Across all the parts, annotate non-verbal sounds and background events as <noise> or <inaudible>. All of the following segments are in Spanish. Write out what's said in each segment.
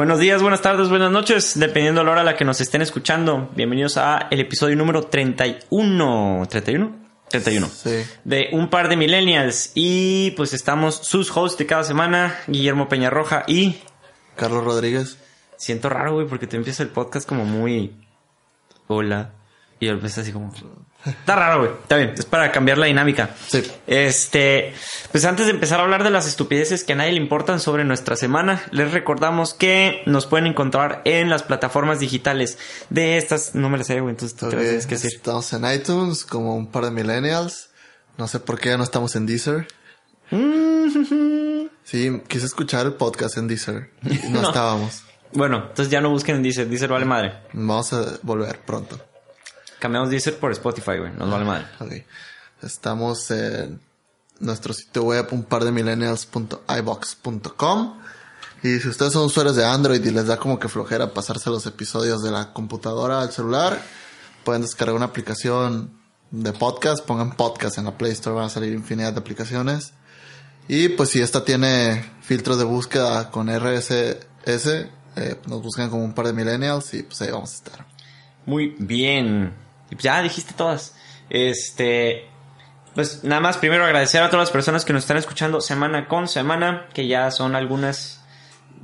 Buenos días, buenas tardes, buenas noches, dependiendo de la hora a la que nos estén escuchando. Bienvenidos a el episodio número 31. ¿31? 31. Sí. De un par de millennials. Y pues estamos sus hosts de cada semana, Guillermo Peñarroja y... Carlos Rodríguez. Siento raro, güey, porque te empieza el podcast como muy... Hola. Y yo así como... Está raro, güey. Está bien. Es para cambiar la dinámica. Sí. Este, pues antes de empezar a hablar de las estupideces que a nadie le importan sobre nuestra semana, les recordamos que nos pueden encontrar en las plataformas digitales de estas. No me las sé, güey, entonces te las Ok, tienes que decir. Estamos en iTunes como un par de millennials. No sé por qué ya no estamos en Deezer. <laughs> Sí, quise escuchar el podcast en Deezer. Y no, <laughs> No. estábamos. Bueno, entonces ya no busquen en Deezer. Deezer vale madre. Vamos a volver pronto. Cambiamos Deezer por Spotify, güey. Nos vale madre. Ok. Estamos en nuestro sitio web un par de millennials.ibox.com. Y si ustedes son usuarios de Android y les da como que flojera pasarse los episodios de la computadora al celular, pueden descargar una aplicación de podcast, pongan podcast en la Play Store, van a salir infinidad de aplicaciones. Y pues si esta tiene filtros de búsqueda con RSS, eh, nos buscan como un par de millennials y pues ahí vamos a estar. Muy bien. Y pues Ya dijiste todas. Este. Pues nada más, primero agradecer a todas las personas que nos están escuchando semana con semana, que ya son algunas,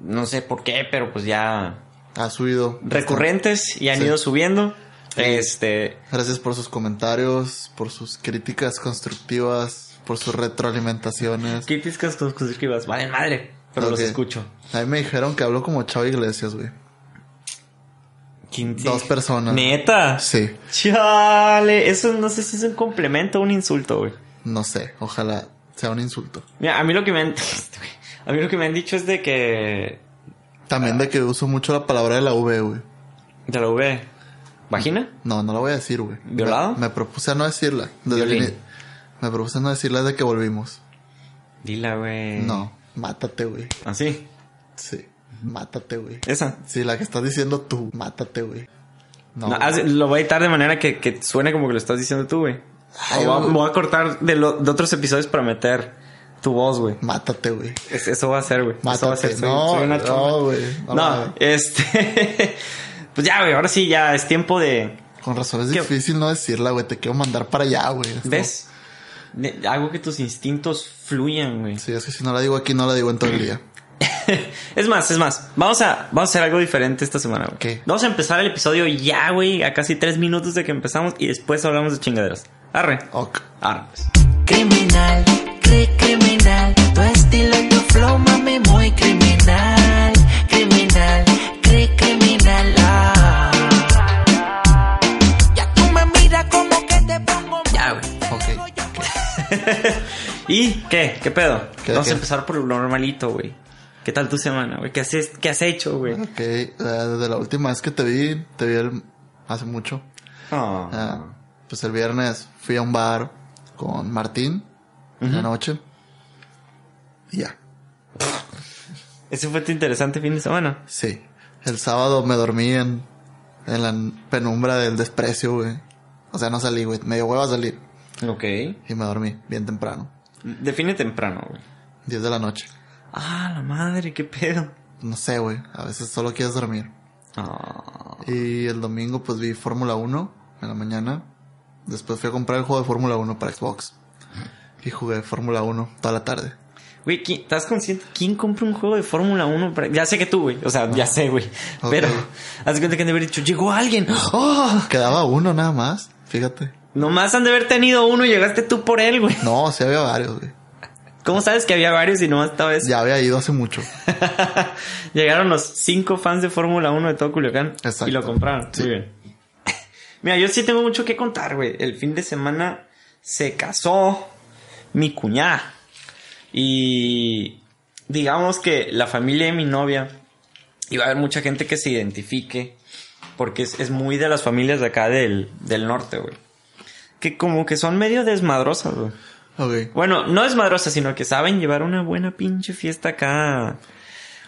no sé por qué, pero pues ya Ha subido. recurrentes y han Sí. ido subiendo. Este, Gracias por sus comentarios, por sus críticas constructivas, por sus retroalimentaciones. críticas constructivas, vale madre, pero los escucho. A mí me dijeron que habló como Chavo Iglesias, güey. ¿Quién- Dos personas. Neta. Sí, Chale, eso no sé si es un complemento o un insulto, güey. no sé, ojalá sea un insulto. Mira, a mí lo que me han, <laughs> a mí lo que me han dicho es de que También de que uso mucho la palabra de la V, güey. de la V, vagina. No, no la voy a decir, güey. ¿Violado? Me, me propuse a no decirla. Desde me propuse a no decirla desde que volvimos. Dila, güey. No, mátate, güey. Así. Sí, mátate, güey. Esa. Sí, la que estás diciendo tú, mátate, güey. No, lo voy a editar de manera que, que suene como que lo estás diciendo tú, güey. Voy, voy a cortar de, lo- de otros episodios para meter tu voz, güey. mátate, güey. Es- Eso va a ser, güey. Eso va a ser. Soy, no, soy una no, güey. No, este. <laughs> pues ya, güey. Ahora sí, ya es tiempo de. Con razón es ¿Qué? difícil no decirla, güey. Te quiero mandar para allá, güey. ¿Ves? Hago que tus instintos fluyan, güey. Sí, es que si no la digo aquí, no la digo en todo el día. <laughs> es más, es más. Vamos a, vamos a hacer algo diferente esta semana, güey. ¿Qué? Vamos a empezar el episodio ya, güey. A casi tres minutos de que empezamos y después hablamos de chingaderas. Arre. Ok. Arre, pues. Criminal, cri criminal, tu estilo y tu flow, mami, muy criminal. Criminal, cri criminal. ah. Ya tú me miras como que te pongo Ya, güey. Ok. <laughs> ¿Y qué? ¿Qué pedo? ¿Qué, Vamos qué? a empezar por lo normalito, güey. ¿Qué tal tu semana, güey? ¿Qué, haces, ¿Qué has hecho, güey? Ok. eh, desde la última vez que te vi, te vi el- hace mucho. Ah. Ah, pues el viernes fui a un bar con Martín en la noche. Y ya. Ese fue tu interesante fin de semana. Sí. El sábado me dormí en, en la penumbra del desprecio, güey. O sea, no salí, güey. Medio huevo a salir. Ok. Y me dormí bien temprano. Define temprano, güey. 10 de la noche. Ah, la madre, qué pedo. No sé, güey. A veces solo quieres dormir. Ah. Y el domingo pues vi Fórmula 1 en la mañana. Después fui a comprar el juego de Fórmula 1 para Xbox. Y jugué Fórmula 1 toda la tarde. Güey, ¿qui- ¿estás consciente? ¿Quién compra un juego de Fórmula 1? para- Ya sé que tú, güey. O sea, ya sé, güey. Pero, haz cuenta que han de haber dicho, llegó alguien. ¡Oh! Quedaba uno nada más. Fíjate. Nomás han de haber tenido uno y llegaste tú por él, güey. No, sí había varios, güey. ¿Cómo sabes que había varios y nomás esta vez? Ya había ido hace mucho. <laughs> Llegaron los cinco fans de Fórmula 1 de todo Culiacán Exacto. y lo compraron. Sí. Muy bien. <laughs> Mira, yo sí tengo mucho que contar, güey. El fin de semana se casó mi cuñada. Y digamos que la familia de mi novia iba a haber mucha gente que se identifique porque es, es muy de las familias de acá del, del norte, güey. Que como que son medio desmadrosas, güey. Bueno, no desmadrosas, sino que saben llevar una buena pinche fiesta acá.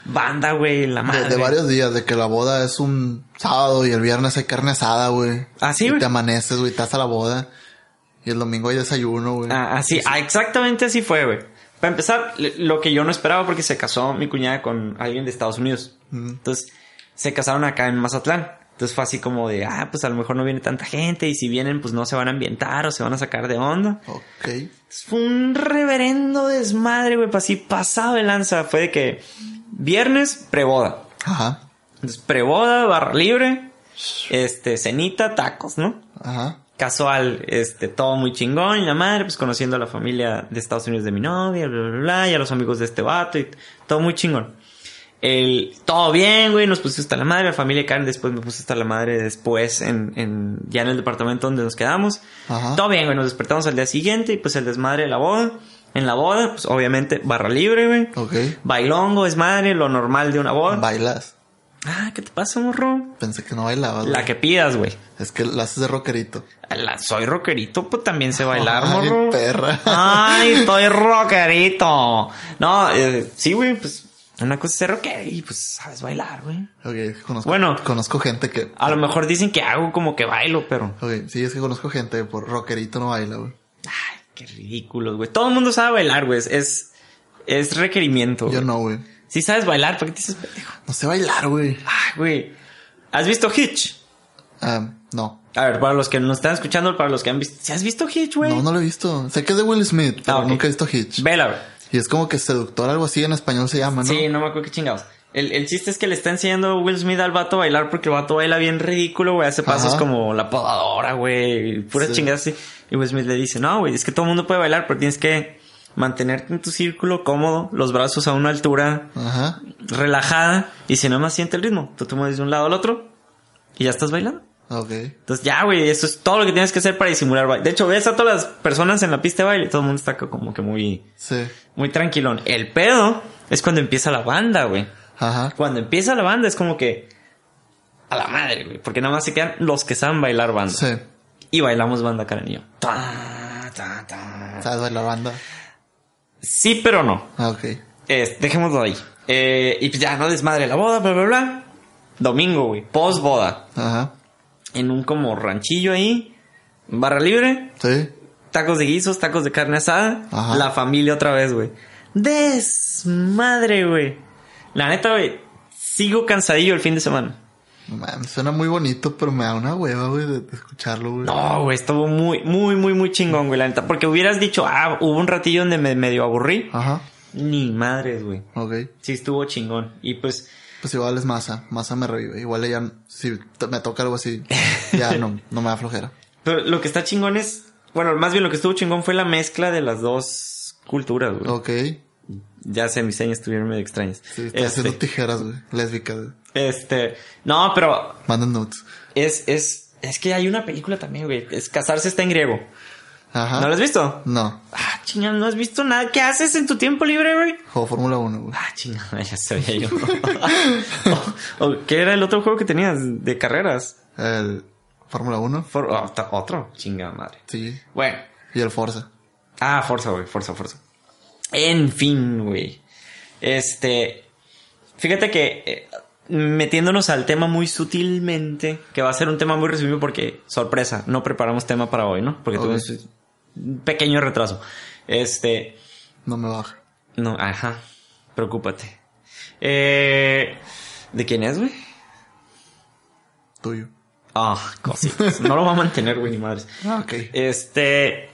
Banda, güey, la madre. de varios días, de que la boda es un sábado y el viernes hay carne asada, güey. Ah, sí, Y güey. te amaneces, güey, estás a la boda. Y el domingo hay desayuno, güey. Ah, así, ah, exactamente así fue, güey. Para empezar, lo que yo no esperaba porque se casó mi cuñada con alguien de Estados Unidos. Entonces, se casaron acá en Mazatlán. Entonces fue así como de, ah, pues a lo mejor no viene tanta gente y si vienen, pues no se van a ambientar o se van a sacar de onda. Ok. Fue un reverendo desmadre, güey, pues así pasado de lanza. Fue de que viernes, preboda. Ajá. Entonces, preboda, barra libre, este, cenita, tacos, ¿no? Ajá. Casual, este, todo muy chingón y la madre, pues conociendo a la familia de Estados Unidos de mi novia, bla, bla, bla, y a los amigos de este vato y todo muy chingón. El, todo bien, güey, nos pusimos hasta la madre, la familia Karen después me puse hasta la madre después en, en, ya en el departamento donde nos quedamos. Ajá. Todo bien, güey, nos despertamos al día siguiente y pues el desmadre de la boda. En la boda, pues obviamente barra libre, güey. Ok. Bailongo, desmadre, lo normal de una boda. Bailas. ah, ¿qué te pasa, morro? Pensé que no bailabas. La güey. que pidas, güey. Es que la haces de rockerito. La- soy rockerito, pues también sé bailar, <laughs> Ay, morro. perra. Ay, estoy rockerito. No, eh, sí, güey, pues una cosa es ser rocker y pues sabes bailar, güey. Ok, conozco, Bueno. conozco gente que... A lo mejor dicen que hago como que bailo, pero... Ok, sí, es que conozco gente por rockerito no baila, güey. Ay, qué ridículos, güey. Todo el mundo sabe bailar, güey. Es, es, requerimiento. Yo güey. no, güey. Si sabes bailar, ¿por qué te dices pendejo? No sé bailar, güey. Ay, güey. ¿Has visto Hitch? Ah, no. A ver, para los que nos están escuchando, para los que han visto... ¿Si has visto Hitch, güey? No, no lo he visto. Sé que es de Will Smith, pero Ah, nunca he visto Hitch. Vela, güey. Y es como que seductor, algo así en español se llama, ¿no? Sí, no me acuerdo qué chingados. El, el chiste es que le está enseñando Will Smith al vato a bailar porque el vato baila bien ridículo, güey. Hace pasos Ajá. como la podadora, güey. Puras Sí. chingadas así. Y Will Smith le dice, no, güey, es que todo el mundo puede bailar, pero tienes que mantenerte en tu círculo cómodo, los brazos a una altura Ajá. relajada. Y si no más siente el ritmo, tú te mueves de un lado al otro y ya estás bailando. Ok. Entonces ya, güey, eso es todo lo que tienes que hacer para disimular baile. De hecho, ves a todas las personas en la pista de baile y todo el mundo está como que muy, Sí. muy tranquilón. El pedo es cuando empieza la banda, güey. Ajá. Cuando empieza la banda es como que a la madre, güey, porque nada más se quedan los que saben bailar banda. Sí. Y bailamos banda, Karen y yo. Ta, ta, ta. ¿Sabes bailar banda? Sí, pero no. Ah, ok. Dejémoslo ahí. Eh, y pues ya, no desmadre la boda, bla, bla, bla. Domingo, güey, post boda. Ajá. En un como ranchillo ahí, barra libre, Sí. tacos de guisos, tacos de carne asada, Ajá. la familia otra vez, güey. Desmadre, güey. La neta, güey, sigo cansadillo el fin de semana. Man, suena muy bonito, pero me da una hueva, güey, de, de escucharlo, güey. No, güey, estuvo muy, muy, muy, muy chingón, güey, la neta. Porque hubieras dicho, ah, hubo un ratillo donde me medio aburrí. Ajá. Ni madres, güey. Ok. Sí, estuvo chingón. Y pues, Pues igual es masa. Masa me revive. Igual ella, si me toca algo así, ya no, no me da flojera. pero lo que está chingón es, bueno, más bien lo que estuvo chingón fue la mezcla de las dos culturas, güey. Ok. Ya sé, mis señas estuvieron medio extrañas. Sí, este, haciendo tijeras, güey. Lésbica, güey. este, no, pero Manden nudes. es, es, es que hay una película también, güey. Es Casarse está en griego. Ajá. ¿No la has visto? No. Ah, chingada, no has visto nada. ¿Qué haces en tu tiempo libre, güey? Juego Fórmula 1, güey. Ah, chingada, <laughs> ya sabía yo. o, <laughs> o, ¿Qué era el otro juego que tenías de carreras? El Fórmula 1. For- oh, ta- otro, chingada madre. Sí. Bueno. Y el Forza. Ah, Forza, güey, Forza, Forza. En fin, güey. Este. Fíjate que. eh, metiéndonos al tema muy sutilmente, que va a ser un tema muy resumido porque, sorpresa, no preparamos tema para hoy, ¿no? Porque Ok. tuvimos un pequeño retraso. Este. No me baja. No, ajá. Preocúpate. Eh, ¿De quién es, güey? Tuyo. Ah, cositas. no lo va a mantener, güey, ni madres. Ah, ok. Este,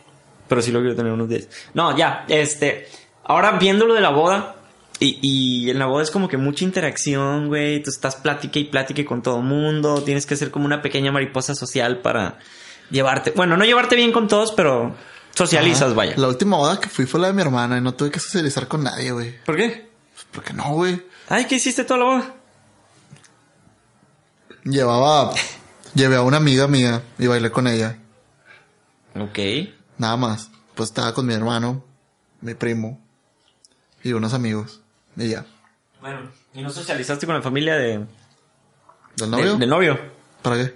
pero sí lo quiero tener unos días. No, ya, este, ahora viendo lo de la boda, y, y en la boda es como que mucha interacción, güey, tú estás plática y plática con todo el mundo, tienes que ser como una pequeña mariposa social para llevarte, bueno, no llevarte bien con todos, pero socializas, Ajá. vaya. La última boda que fui fue la de mi hermana y no tuve que socializar con nadie, güey. ¿Por qué? Pues, ¿Por qué no, güey? Ay, ¿qué hiciste toda la boda? Llevaba... Llevé a una amiga mía y bailé con ella. Ok. Nada más. Pues estaba con mi hermano, mi primo y unos amigos. Y ya. Bueno, ¿y no socializaste con la familia de, ¿Del novio? de- del novio? ¿Para qué?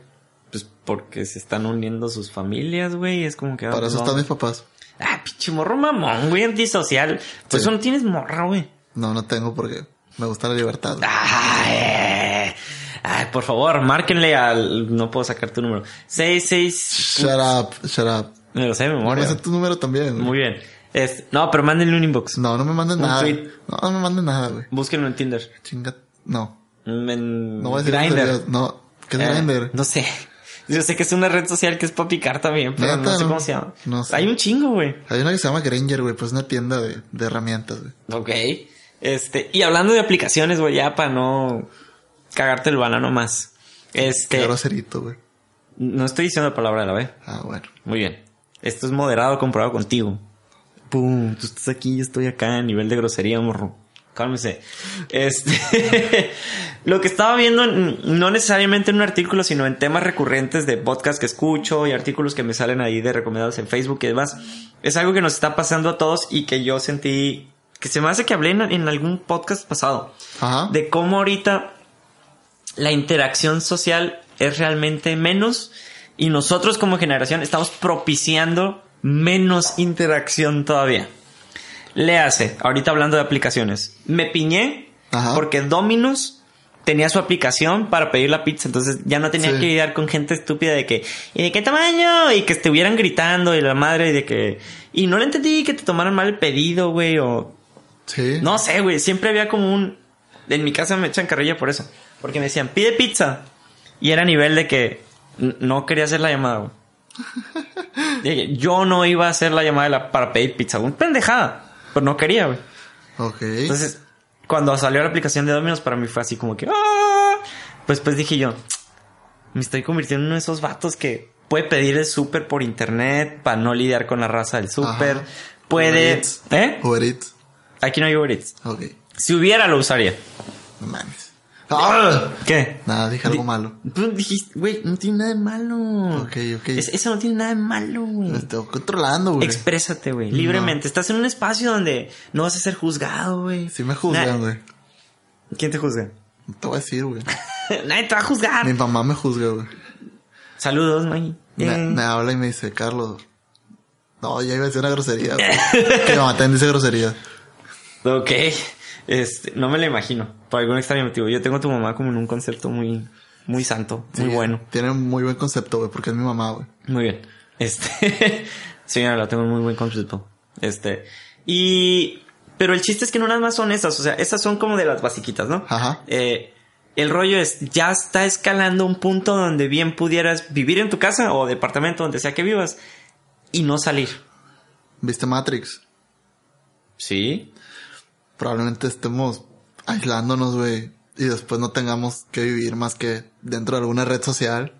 Pues porque se están uniendo sus familias, güey, es como que... ah, Para pues eso están mis papás. Ah, pinche morro mamón, güey, antisocial. Por Sí. eso no tienes morra, güey. No, no tengo porque me gusta la libertad. Ay, ay, por favor, márquenle al... No puedo sacar tu número. 66... Shut up, shut up. Me lo sé de Me memoria. sé tu número también. Muy bien. Este, no, pero mándenle un inbox. No, no me manden Un nada. tweet. No, no me manden nada, güey. Búsquenlo en Tinder. Chinga. No. En No voy a decir Grindr. No. ¿Qué es Eh, Grindr? No sé. Yo sé que es una red social que es para picar también, pero Neta, no sé no. cómo se llama. No sé. Hay un chingo, güey. Hay una que se llama Granger, güey. Pues es una tienda de, de herramientas, güey. Ok. Este, y hablando de aplicaciones, güey, ya para no cagarte el banano más. Qué Este, groserito, güey. no estoy diciendo la palabra de la B. Ah, bueno. Muy bien. Esto es moderado comparado contigo. Pum, tú estás aquí, yo estoy acá a nivel de grosería, morro. Cálmese. Este, <laughs> lo que estaba viendo, no necesariamente en un artículo, sino en temas recurrentes de podcast que escucho y artículos que me salen ahí de recomendados en Facebook y demás, es algo que nos está pasando a todos y que yo sentí que se me hace que hablé en, en algún podcast pasado Ajá. de cómo ahorita la interacción social es realmente menos y nosotros como generación estamos propiciando menos interacción todavía. Le hace, ahorita hablando de aplicaciones, me piñé Ajá. porque Dominos tenía su aplicación para pedir la pizza, entonces ya no tenía Sí. que lidiar con gente estúpida de que, ¿y de qué tamaño? Y que estuvieran gritando y la madre y de que, y no le entendí que te tomaran mal el pedido, güey, o Sí. no sé, güey. Siempre había como un. En mi casa me echan carrilla por eso. Porque me decían, pide pizza. Y era a nivel de que no quería hacer la llamada, güey. <laughs> Yo no iba a hacer la llamada para pedir pizza. Un pendejada. Pero no quería, güey. Ok. Entonces, cuando salió la aplicación de Domino's, para mí fue así como que. "Ah". Pues, pues dije yo, me estoy convirtiendo en uno de esos vatos que puede pedir el súper por internet para no lidiar con la raza del súper. Puede. Uber Eats. ¿Eh? Uber Eats. Aquí no hay Uber Eats. Ok. Si hubiera, lo usaría. No mames. ¡Ah! ¿Qué? Nada, dije algo malo. Tú dijiste, güey, no tiene nada de malo. Ok, ok. Es- eso no tiene nada de malo, güey. Me estoy controlando, güey. Exprésate, güey, libremente. Estás en un espacio donde no vas a ser juzgado, güey. Sí me juzgan, güey. ¿Quién te juzga? No te voy a decir, güey. <laughs> Nadie te va a juzgar. Mi mamá me juzga, güey. Saludos, Maggie. Me, me habla y me dice, Carlos. No, ya iba a decir una grosería. <laughs> mi mamá también dice grosería. Ok. Este, no me lo imagino. Por algún extraño motivo. Yo tengo a tu mamá como en un concepto muy, muy santo, muy Sí, bueno. Tiene un muy buen concepto, güey, porque es mi mamá, güey. Muy bien. Este, <laughs> señora, la tengo en muy buen concepto. Este, y, pero el chiste es que no nada más son esas, o sea, estas son como de las basiquitas, ¿no? Ajá. Eh, el rollo es, ya está escalando un punto donde bien pudieras vivir en tu casa o departamento, donde sea que vivas, y no salir. ¿Viste Matrix? Sí. Probablemente estemos aislándonos, güey. Y después no tengamos que vivir más que dentro de alguna red social.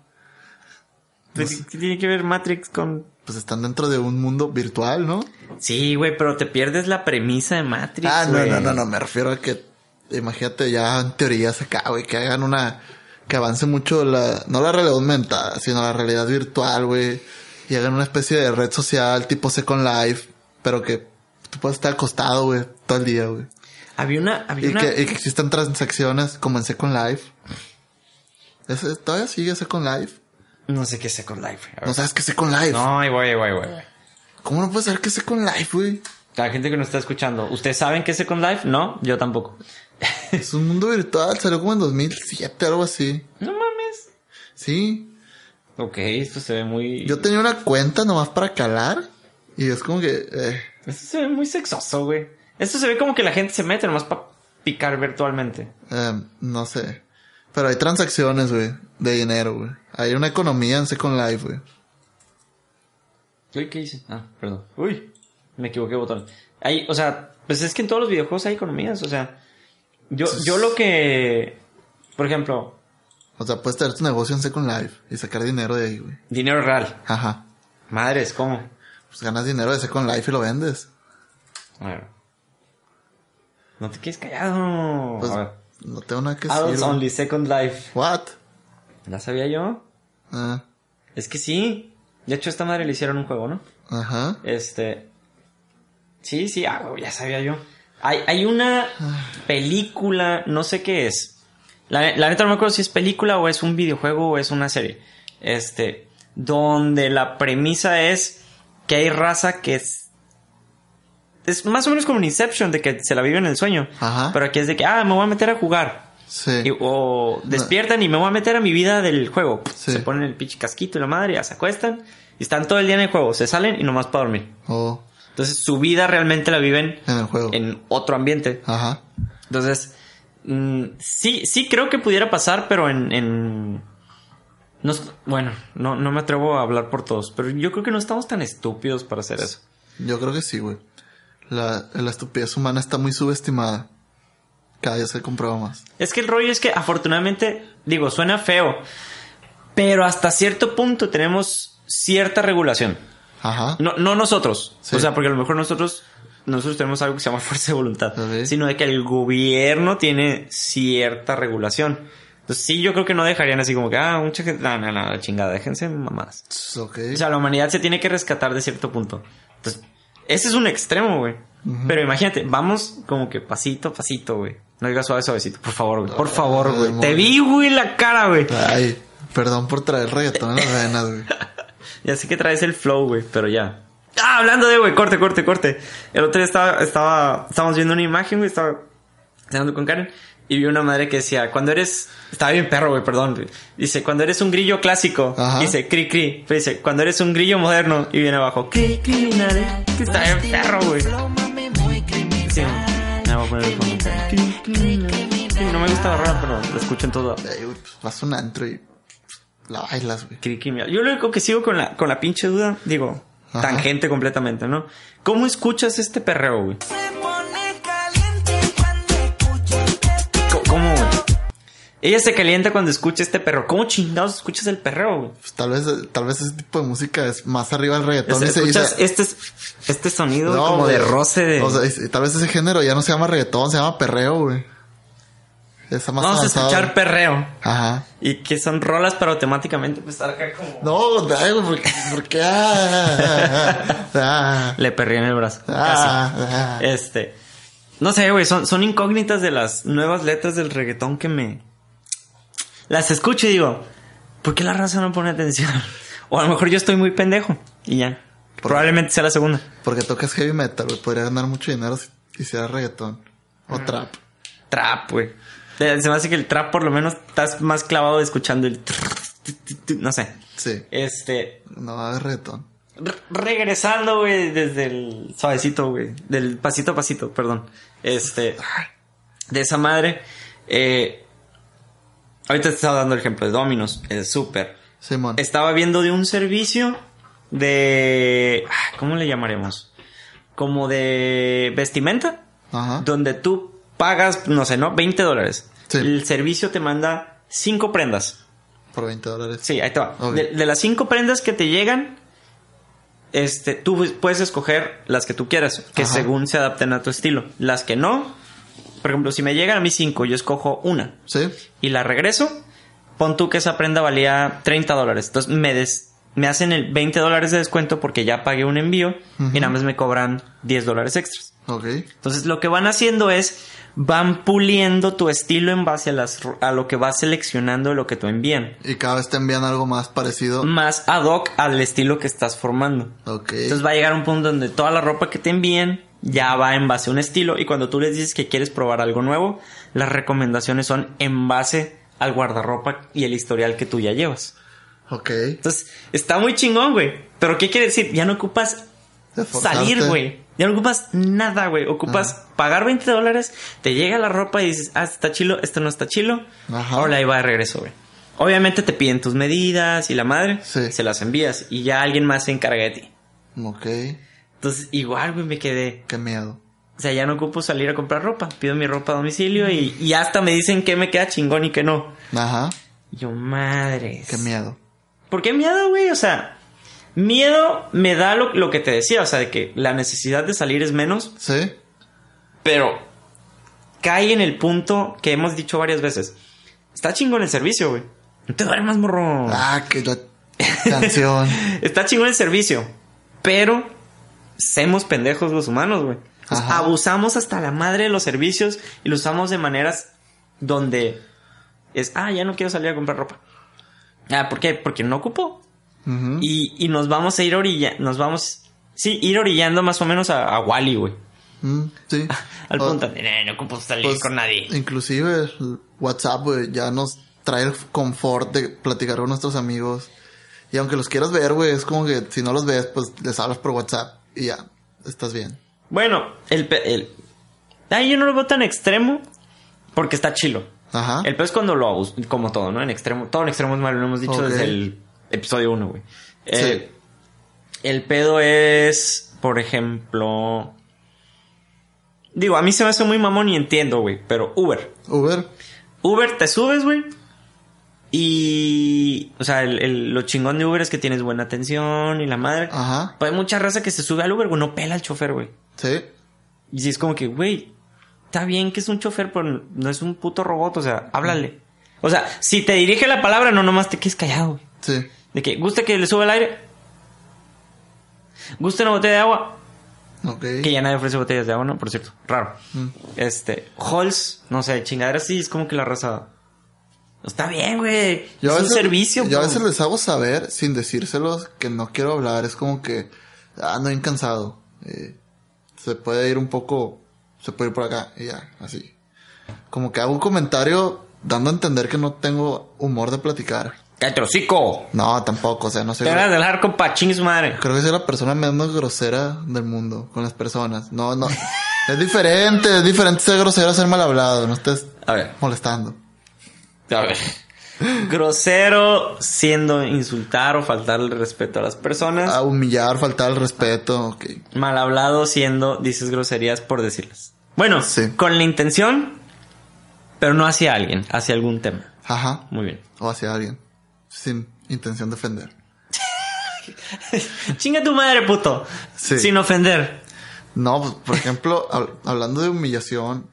Pues, ¿Qué tiene que ver Matrix con...? Pues están dentro de un mundo virtual, ¿no? Sí, güey, pero te pierdes la premisa de Matrix, Ah, no, no, no, no, me refiero a que, imagínate ya en teorías acá, güey, que hagan una, que avance mucho la, no la realidad aumentada, sino la realidad virtual, güey, y hagan una especie de red social tipo Second Life, pero que tú puedes estar acostado, güey, todo el día, güey. Había una... Había Y una... que, y que existan transacciones como en Second Life. ¿Ese- ¿Todavía sigue Second Life? No sé qué es Second Life. No sabes qué es Second Life. No, voy, ahí voy. ahí voy. ¿Cómo no puedes saber qué es Second Life, güey? La gente que nos está escuchando, ¿ustedes saben qué es Second Life? No, yo tampoco. <laughs> Es un mundo virtual, salió como en 2007, algo así. No mames. Sí. Ok, esto se ve muy... Yo tenía una cuenta nomás para calar. Y es como que... eh, Esto se ve muy sexoso, güey. Esto se ve como que la gente se mete nomás para picar virtualmente. eh, no sé. Pero hay transacciones, güey. De dinero, güey. Hay una economía en Second Life, güey. Uy, ¿qué hice? Ah, perdón. Uy, me equivoqué botón. Hay, o sea, pues es que en todos los videojuegos hay economías, o sea... Yo, yo lo que... Por ejemplo, O sea, puedes tener tu negocio en Second Life y sacar dinero de ahí, güey. dinero real. Ajá. Madres, ¿cómo? Pues ganas dinero de Second Life y lo vendes. A ver. No te quedes callado. Pues a ver. no tengo nada que Adults decir. güey. Only, Second Life. What? ¿Ya sabía yo? Ah, Es que sí. De hecho, a esta madre le hicieron un juego, ¿no? ajá. Este. Sí, sí, ah, ya sabía yo. Hay, hay una película, no sé qué es. La, la neta no me acuerdo si es película o es un videojuego o es una serie. Este. Donde la premisa es que hay raza que es. Es más o menos como en Inception, de que se la vive en el sueño. Ajá. Pero aquí es de que, ah, me voy a meter a jugar. Sí. Y- o despiertan y me voy a meter a mi vida del juego. Sí. Se ponen el pinche casquito y la madre, ya se acuestan. Y están todo el día en el juego. Se salen y nomás para dormir. Oh. Entonces su vida realmente la viven En el juego. en otro ambiente. Ajá. Entonces, mm, sí, sí creo que pudiera pasar, pero en... en- bueno, no, no me atrevo a hablar por todos, pero yo creo que no estamos tan estúpidos para hacer eso. Yo creo que sí, güey. La, la estupidez humana está muy subestimada. Cada día se comprueba más. Es que el rollo es que afortunadamente, digo, suena feo, pero hasta cierto punto tenemos cierta regulación. Ajá. No, no nosotros. Sí. O sea, porque a lo mejor nosotros, nosotros tenemos algo que se llama <laughs> fuerza de voluntad. Sino de que el gobierno tiene cierta regulación. Entonces sí, yo creo que no dejarían así como que, ah, mucha gente, no, no, no, chingada, déjense mamadas. Ok. O sea, la humanidad se tiene que rescatar de cierto punto. Entonces, ese es un extremo, güey. Pero imagínate, vamos como que pasito a pasito, güey. No digas suave, suavecito, por favor, güey. Por favor, güey. Te vi, güey, la cara, güey. Ay, perdón por traer reggaetón en las venas, güey. <laughs> Ya sé que traes el flow, güey, pero ya. Ah, hablando de, güey, corte, corte, corte. El otro día estaba, estaba, estábamos viendo una imagen, güey, estaba cenando con Karen y vi una madre que decía, cuando eres, estaba bien perro, güey, perdón. Dice, cuando eres un grillo clásico, Ajá. dice, cri, cri. Pero dice, cuando eres un grillo moderno y viene abajo, cri, criminal. Que está bien perro, güey. Sí, me voy a poner el. Cri. Sí, no me gusta la rola, pero lo escucho en todo. Pues vas a un antro y la bailas, güey. Cri, criminal. Yo lo único que sigo con la, con la pinche duda, digo, Ajá. tangente completamente, ¿no? ¿Cómo escuchas este perreo, güey? Ella se calienta cuando escucha este perro. ¿Cómo chingados escuchas el perreo, güey? Pues tal vez, tal vez ese tipo de música es más arriba del reggaetón. Es- y se escuchas dice- este, este sonido No, como güey. de roce de... O sea, y- tal vez ese género ya no se llama reggaetón, se llama perreo, güey. Está más Vamos a escuchar perreo. Ajá. Y que son rolas, pero automáticamente pues estar acá como... No, güey, ¿por qué? ¿Por qué? Ah, ah, Le perré en el brazo. ah, Casi. ah. Este... No sé, güey. Son, son incógnitas de las nuevas letras del reggaetón que me... Las escucho y digo... ¿Por qué la raza no pone atención? O a lo mejor yo estoy muy pendejo. Y ya. Probablemente sea la segunda. Porque tocas heavy metal, güey. Podría ganar mucho dinero si hiciera reggaetón. O trap. Trap, güey. Eh, Se me hace que el trap por lo menos estás más clavado escuchando el... No sé. Sí. Este... No va a haber reggaetón. re- regresando, güey, desde el suavecito, güey. Del pasito a pasito, perdón. Este... De esa madre. Eh... Ahorita te estaba dando el ejemplo de Dominos, el súper. Simón. Estaba viendo de un servicio de... ah, ¿Cómo le llamaremos? Como de vestimenta Ajá. donde tú pagas, no sé, ¿no? 20 dólares. Sí. El servicio te manda 5 prendas. Por 20 dólares. Sí, ahí te va. De, de las 5 prendas que te llegan, este, tú puedes escoger las que tú quieras, que Ajá. según se adapten a tu estilo. Las que no, por ejemplo, si me llegan a mí 5, yo escojo una Sí. y la regreso, pon tú que esa prenda valía 30 dólares. Entonces me, des- me hacen el 20 dólares de descuento porque ya pagué un envío y nada más me cobran 10 dólares extras. Ok. Entonces lo que van haciendo es van puliendo tu estilo en base a las a lo que vas seleccionando de lo que tú envían, Y cada vez te envían algo más parecido. más ad hoc al estilo que estás formando. Ok. Entonces va a llegar un punto donde toda la ropa que te envíen ya va en base a un estilo y cuando tú les dices que quieres probar algo nuevo, las recomendaciones son en base al guardarropa y el historial que tú ya llevas. Ok. Entonces, está muy chingón, güey. Pero ¿qué quiere decir? Ya no ocupas salir, güey. Ya no ocupas nada, güey. Ocupas pagar 20 dólares, te llega la ropa y dices, ah, está chilo, esto no está chilo. Ajá. Ahora ahí va de regreso, güey. Obviamente te piden tus medidas y la madre, Sí. se las envías y ya alguien más se encarga de ti. Ok. Entonces, igual, güey, me quedé. Qué miedo. O sea, ya no ocupo salir a comprar ropa. Pido mi ropa a domicilio y, y hasta me dicen que me queda chingón y que no. Ajá. Y yo, madres. Qué miedo. ¿Por qué miedo, güey? O sea, miedo me da lo, lo que te decía, o sea, de que la necesidad de salir es menos, Sí. pero cae en el punto que hemos dicho varias veces. Está chingón el servicio, güey. No te duermas, morro. Ah, que la canción. <laughs> Está chingón el servicio, pero somos pendejos los humanos, güey. Abusamos hasta la madre de los servicios y lo usamos de maneras donde es, ah, ya no quiero salir a comprar ropa. Ah, ¿por qué? Porque no ocupo. Y, y nos vamos a ir orilla, nos vamos, sí, ir orillando más o menos a, a Wally, güey. Mm, sí. <laughs> Al punto de, "Eh, no ocupo salir pues, con nadie. Inclusive WhatsApp, güey, ya nos trae el confort de platicar con nuestros amigos. Y aunque los quieras ver, güey, es como que si no los ves, pues les hablas por WhatsApp y ya. estás bien. Bueno, el, el... Ay, yo no lo veo tan extremo porque está chilo. Ajá. El peor es cuando lo abus- como todo, ¿no? En extremo, todo en extremo es malo, lo hemos dicho desde el episodio 1, güey. Eh, El pedo es, por ejemplo... Digo, a mí se me hace muy mamón y entiendo, güey, pero Uber. Uber. Uber, te subes, güey. Y... O sea, el, el- lo chingón de Uber es que tienes buena atención y la madre. Ajá. Pero hay mucha raza que se sube al Uber, güey, no pela al chofer, güey. Sí. Y si es como que, güey, está bien que es un chofer, pero no es un puto robot, o sea, háblale. O sea, si te dirige la palabra, no nomás te quedes callado, güey. Sí. De que, ¿gusta que le sube el aire? ¿Gusta una botella de agua? Ok. Que ya nadie ofrece botellas de agua, ¿no? Por cierto, raro. Mm. Este, Halls, no sé, chingadera así, es como que la raza... Está bien, güey. Yo es a un veces, servicio. Yo a veces les hago saber, sin decírselos, que no quiero hablar. Es como que, ah, ando bien cansado. Eh, se puede ir un poco, se puede ir por acá y ya, así. Como que hago un comentario dando a entender que no tengo humor de platicar. ¡Cállate, hocico! No, tampoco, o sea, no sé. Te van a dejar con pachín su madre. Creo que soy la persona menos grosera del mundo con las personas. No, no. es diferente, es diferente ser grosero a ser mal hablado. No estés <laughs> A ver, molestando. A ver. Grosero siendo insultar o faltar el respeto a las personas. A humillar, faltar el respeto, ok. Mal hablado siendo dices groserías por decirlas. Bueno, Sí. con la intención, pero no hacia alguien, hacia algún tema. Ajá. Muy bien. O hacia alguien. Sin intención de ofender. <laughs> Chinga tu madre, puto. Sí. Sin ofender. No, pues, por ejemplo, <laughs> hab- hablando de humillación,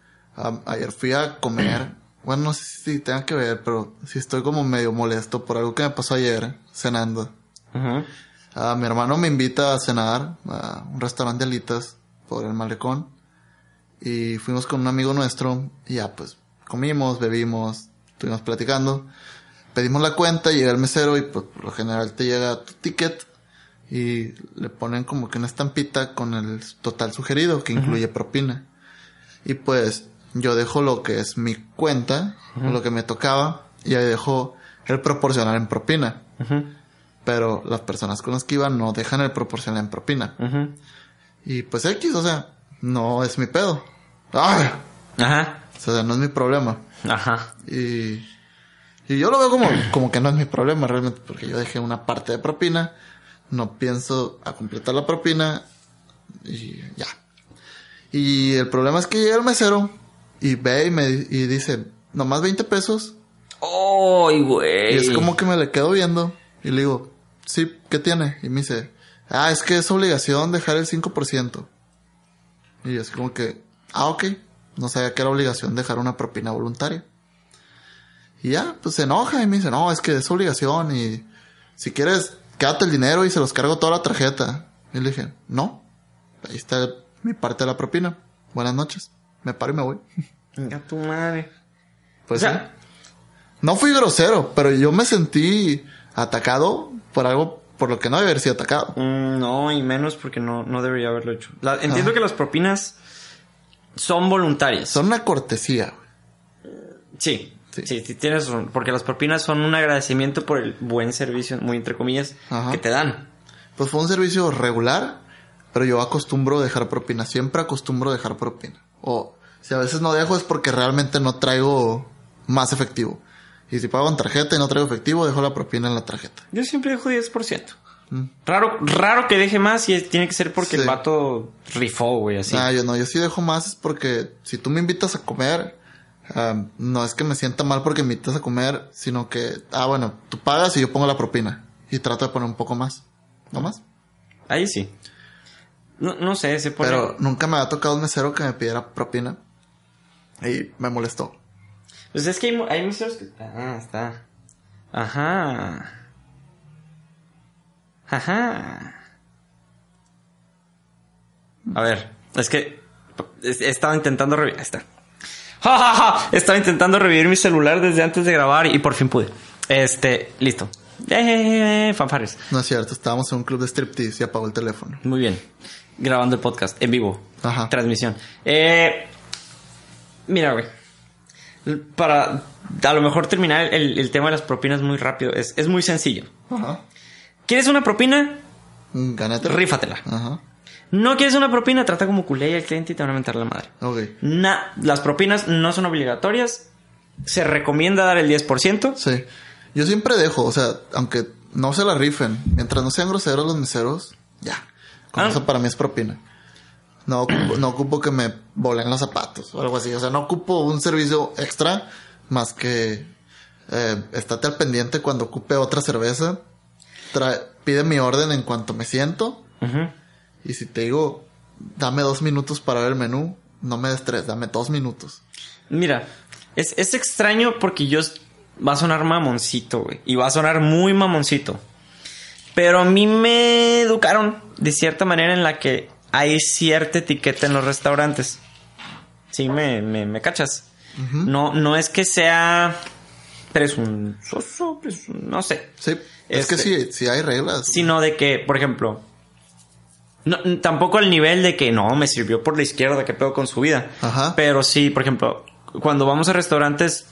ayer fui a comer. Bueno, no sé si tenga que ver, pero sí estoy como medio molesto por algo que me pasó ayer cenando. Ah, mi hermano me invita a cenar a un restaurante de alitas por el malecón. Y fuimos con un amigo nuestro y ya pues comimos, bebimos, estuvimos platicando. Pedimos la cuenta, llega el mesero y pues por lo general te llega tu ticket y le ponen como que una estampita con el total sugerido que incluye propina. Y pues yo dejo lo que es mi cuenta, lo que me tocaba, y ahí dejo el proporcional en propina. Pero las personas con las que iban no dejan el proporcional en propina. Y pues X, o sea, no es mi pedo. Ajá. O sea, no es mi problema. Ajá. Y, y yo lo veo como, como que no es mi problema realmente, porque yo dejé una parte de propina, no pienso a completar la propina y ya. Y el problema es que llega el mesero y ve y me y dice, nomás 20 pesos. ¡Ay, güey! Y es como que me le quedo viendo y le digo, sí, ¿qué tiene? Y me dice, ah, es que es obligación dejar el 5%. Y yo así como que, ah, ok. No sabía que era obligación dejar una propina voluntaria. Y ya, pues se enoja y me dice, no, es que es obligación y si quieres, quédate el dinero y se los cargo toda la tarjeta. Y le dije, no, ahí está mi parte de la propina. Buenas noches. Me paro y me voy. <laughs> Venga tu madre. Pues o sí. No fui grosero, pero yo me sentí atacado por algo por lo que no debe haber sido atacado. mm, no, y menos porque no, no debería haberlo hecho. La- entiendo que las propinas son voluntarias. Son una cortesía. Sí, Sí. sí, sí, tienes razón. Porque las propinas son un agradecimiento por el buen servicio, muy entre comillas, Ajá. que te dan. Pues fue un servicio regular, pero yo acostumbro dejar propina. Siempre acostumbro dejar propina. O si a veces no dejo es porque realmente no traigo más efectivo. Y si pago en tarjeta y no traigo efectivo, dejo la propina en la tarjeta. Yo siempre dejo 10%. Mm. Raro, raro que deje más y tiene que ser porque el vato rifó, güey, así. Ah, yo no, yo sí dejo más es porque si tú me invitas a comer, no es que me sienta mal porque me invitas a comer, sino que, ah, bueno, tú pagas y yo pongo la propina. Y trato de poner un poco más. ¿No más? Ahí sí. No, no sé, se pone... Pero nunca me ha tocado un mesero que me pidiera propina. Y me molestó. Pues es que hay, hay museos que... Ah, está. Ajá. Ajá. A ver, es que he estado intentando revivir... Ahí está. ¡Ja, ja, ja! Estaba intentando revivir mi celular desde antes de grabar y por fin pude. Este, listo. ¡Eh! Fanfares. No es cierto, estábamos en un club de striptease y apagó el teléfono. Muy bien. Grabando el podcast en vivo. Ajá. Transmisión. Eh, mira, güey. Para a lo mejor terminar el, el tema de las propinas muy rápido. Es, es muy sencillo. Ajá. ¿Quieres una propina? Gánate. Rífatela. Ajá. no quieres una propina, trata como culé al cliente y te van a mentar la madre. Ok. Na- las propinas no son obligatorias. Se recomienda dar el 10%. Sí. Yo siempre dejo, o sea, aunque no se la rifen, mientras no sean groseros los meseros, ya. Con Ah. eso para mí es propina. No ocupo, no ocupo que me volen los zapatos o algo así. O sea, no ocupo un servicio extra más que eh, estate al pendiente cuando ocupe otra cerveza. Trae- pide mi orden en cuanto me siento. Y si te digo, dame dos minutos para ver el menú, no me des tres, dame dos minutos. Mira, es, es extraño porque yo... Va a sonar mamoncito, güey. Y va a sonar muy mamoncito. Pero a mí me educaron de cierta manera en la que hay cierta etiqueta en los restaurantes. Sí, me, me, me cachas. No, no es que sea presuntuoso, presun- no sé. Sí, es que Este- sí, sí hay reglas. Sino de que, por ejemplo, no, tampoco al nivel de que no, me sirvió por la izquierda, que pedo con su vida. Ajá. Pero sí, por ejemplo, cuando vamos a restaurantes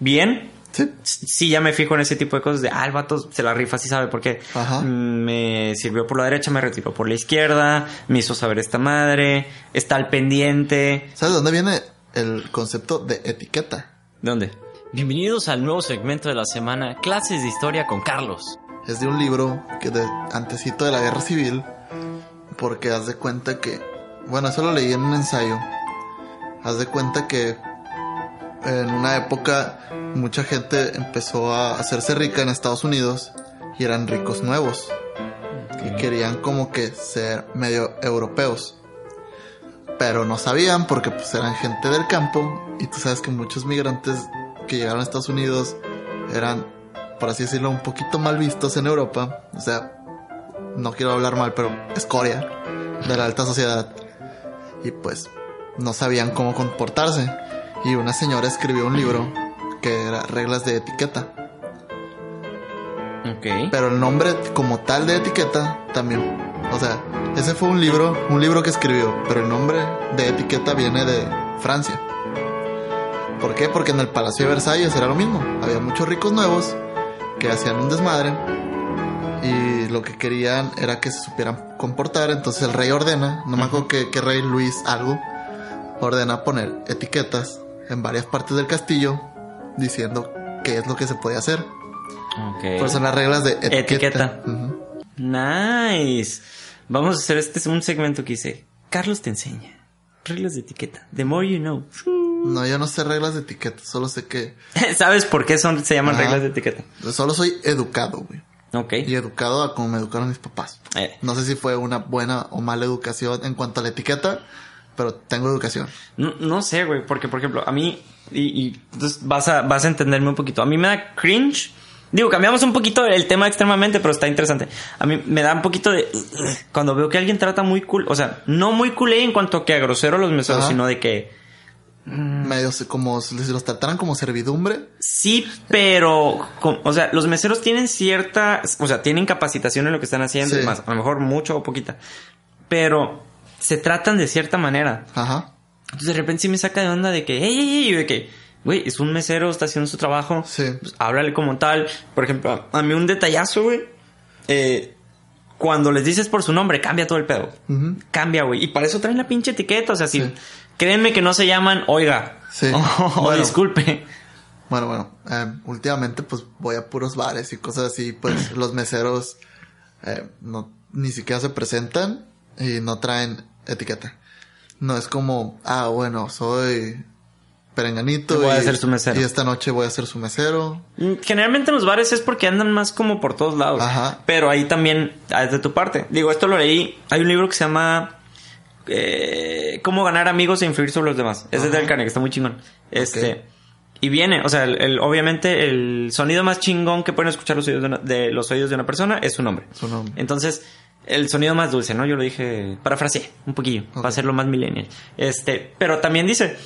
bien, Sí. sí ya me fijo en ese tipo de cosas de, ah, el vato se la rifa, sí sabe por qué. Ajá. Me sirvió por la derecha, me retiró por la izquierda, me hizo saber esta madre, está al pendiente. ¿Sabes de dónde viene el concepto de etiqueta? ¿De dónde? Bienvenidos al nuevo segmento de la semana, Clases de Historia con Carlos. Es de un libro que de antecito de la guerra civil, porque haz de cuenta que, bueno, eso lo leí en un ensayo. Haz de cuenta que en una época mucha gente empezó a hacerse rica en Estados Unidos y eran ricos nuevos y querían como que ser medio europeos. Pero no sabían porque pues eran gente del campo y tú sabes que muchos migrantes que llegaron a Estados Unidos eran, por así decirlo, un poquito mal vistos en Europa. O sea, no quiero hablar mal, pero escoria de la alta sociedad. Y pues no sabían cómo comportarse. Y una señora escribió un libro que era reglas de etiqueta. Ok. Pero el nombre como tal de etiqueta también. O sea, ese fue un libro, un libro que escribió, pero el nombre de etiqueta viene de Francia. ¿Por qué? Porque en el Palacio de Versalles era lo mismo. Había muchos ricos nuevos que hacían un desmadre y lo que querían era que se supieran comportar. Entonces el rey ordena, no me acuerdo qué, qué rey Luis algo, ordena poner etiquetas en varias partes del castillo diciendo qué es lo que se podía hacer. Ok. Pues son las reglas de etiqueta. Etiqueta. Ujú. Nice. Vamos a hacer este es un segmento que dice Carlos te enseña reglas de etiqueta. The more you know. No, yo no sé reglas de etiqueta, solo sé que <laughs> ¿Sabes por qué son se llaman Ajá. reglas de etiqueta? solo soy educado, güey. Ok. Y educado a como me educaron mis papás. Eh, No sé si fue una buena o mala educación en cuanto a la etiqueta, pero tengo educación. no, no sé, güey, porque por ejemplo, a mí y, y entonces vas a vas a entenderme un poquito. A mí me da cringe. Digo, cambiamos un poquito el tema extremadamente, pero está interesante. A mí me da un poquito de cuando veo que alguien trata muy cool, o sea, no muy culé en cuanto a que a grosero los meseros, Ajá. sino de que Medio se- como si los trataran como servidumbre. Sí, pero, o sea, los meseros tienen cierta, o sea, tienen capacitación en lo que están haciendo Sí. y más, a lo mejor mucho o poquita, pero se tratan de cierta manera. Ajá. Entonces de repente sí me saca de onda de que, hey, hey, hey, de que, güey, es un mesero, está haciendo su trabajo, Sí. pues, háblale como tal. Por ejemplo, a mí un detallazo, güey, eh, cuando les dices por su nombre, cambia todo el pedo. Ujú. Cambia, güey. Y para eso traen la pinche etiqueta, o sea, si, Sí. créanme que no se llaman, oiga, Sí. <laughs> o Bueno. disculpe. Bueno, bueno, eh, últimamente pues voy a puros bares y cosas así, pues <clears throat> los meseros eh, no, ni siquiera se presentan y no traen etiqueta. No es como, ah, bueno, soy perenganito Voy a y, ser su mesero. y esta noche voy a ser su mesero. Mm, Generalmente en los bares es porque andan más como por todos lados. Ajá. Pero ahí también ah, es de tu parte. Digo, esto lo leí. Hay un libro que se llama eh, Cómo ganar amigos e influir sobre los demás. Es de. Dale Carnegie, está muy chingón. Este. Y viene, o sea, el, el- obviamente el sonido más chingón que pueden escuchar los oídos de, una- de los oídos de una persona es su nombre. Su nombre. Entonces, el sonido más dulce, ¿no? Yo lo dije, parafraseé un poquillo, Ok. para hacerlo más millennial. Este, pero también dice,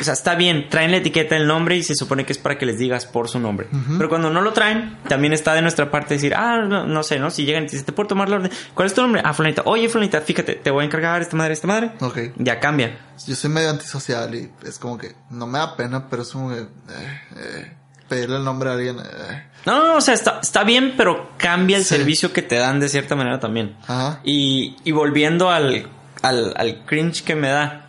o sea, está bien, traen la etiqueta del nombre y se supone que es para que les digas por su nombre. Pero cuando no lo traen, también está de nuestra parte decir, ah, no, no sé, ¿no? Si llegan y te dicen, ¿te puedo tomar la orden? ¿Cuál es tu nombre? Ah, fulanita. Oye, fulanita, fíjate, te voy a encargar esta madre, esta madre. Ok. Ya cambia. Yo soy medio antisocial y es como que no me da pena, pero es como que eh, eh, pedirle el nombre a alguien. eh. No, no, o sea, está, está bien, pero cambia el Sí. servicio que te dan de cierta manera también. Ajá. Y, y volviendo al al, al cringe que me da.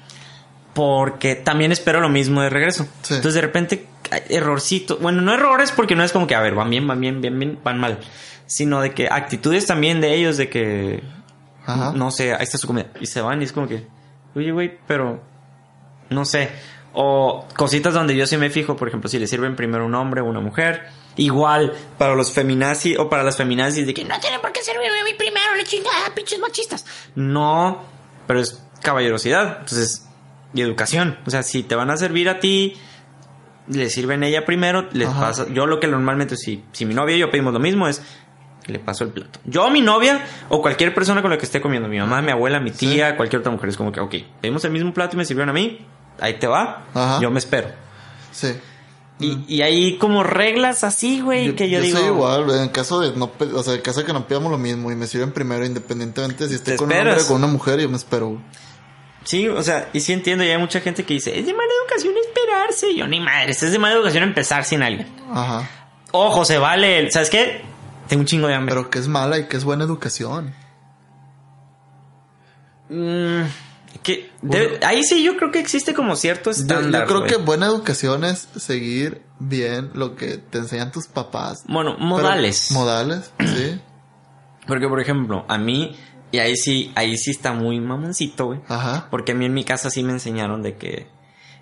Porque también espero lo mismo de regreso. Sí. Entonces de repente, hay errorcitos. Bueno, no errores porque no es como que, a ver, van bien, van bien, bien, bien, van mal. Sino de que actitudes también de ellos de que, Ajá. no sé, ahí está su comida. Y se van y es como que, oye, güey, pero, no sé. O cositas donde yo sí me fijo, por ejemplo, si le sirven primero un hombre o una mujer. Igual para los feminazis o para las feminazis de que no tienen por qué servirme a mí primero, la chingada, pinches machistas. No, pero es caballerosidad. Entonces, y educación. O sea, si te van a servir a ti, le sirven a ella primero, les Ajá. pasa. Yo lo que normalmente, si, si mi novia y yo pedimos lo mismo, es le paso el plato. Yo a mi novia o cualquier persona con la que esté comiendo, mi mamá, mi abuela, mi tía, cualquier otra mujer, es como que, ok, pedimos el mismo plato y me sirvieron a mí, ahí te va, Ajá. yo me espero. Sí. Y, y hay como reglas así, güey, que yo, digo. soy igual, en caso de no, o sea, en caso de que no pidamos lo mismo y me sirven primero, independientemente si estoy con un esperas. hombre o con una mujer, yo me espero. güey. Sí, o sea, y sí entiendo, y hay mucha gente que dice, es de mala educación esperarse. Yo ni madre, es de mala educación empezar sin alguien. Aja. Ojo, se vale, el- ¿sabes qué? Tengo un chingo de hambre. Pero que es mala y que es buena educación. Mm, que debe- ahí sí yo creo que existe como cierto estándar. yo creo que buena educación es seguir bien lo que te enseñan tus papás. Bueno, Pero- modales. modales, <clears throat> sí. Porque, por ejemplo, a mí, y ahí sí, ahí sí está muy mamoncito, güey. Ajá. Porque a mí en mi casa sí me enseñaron de que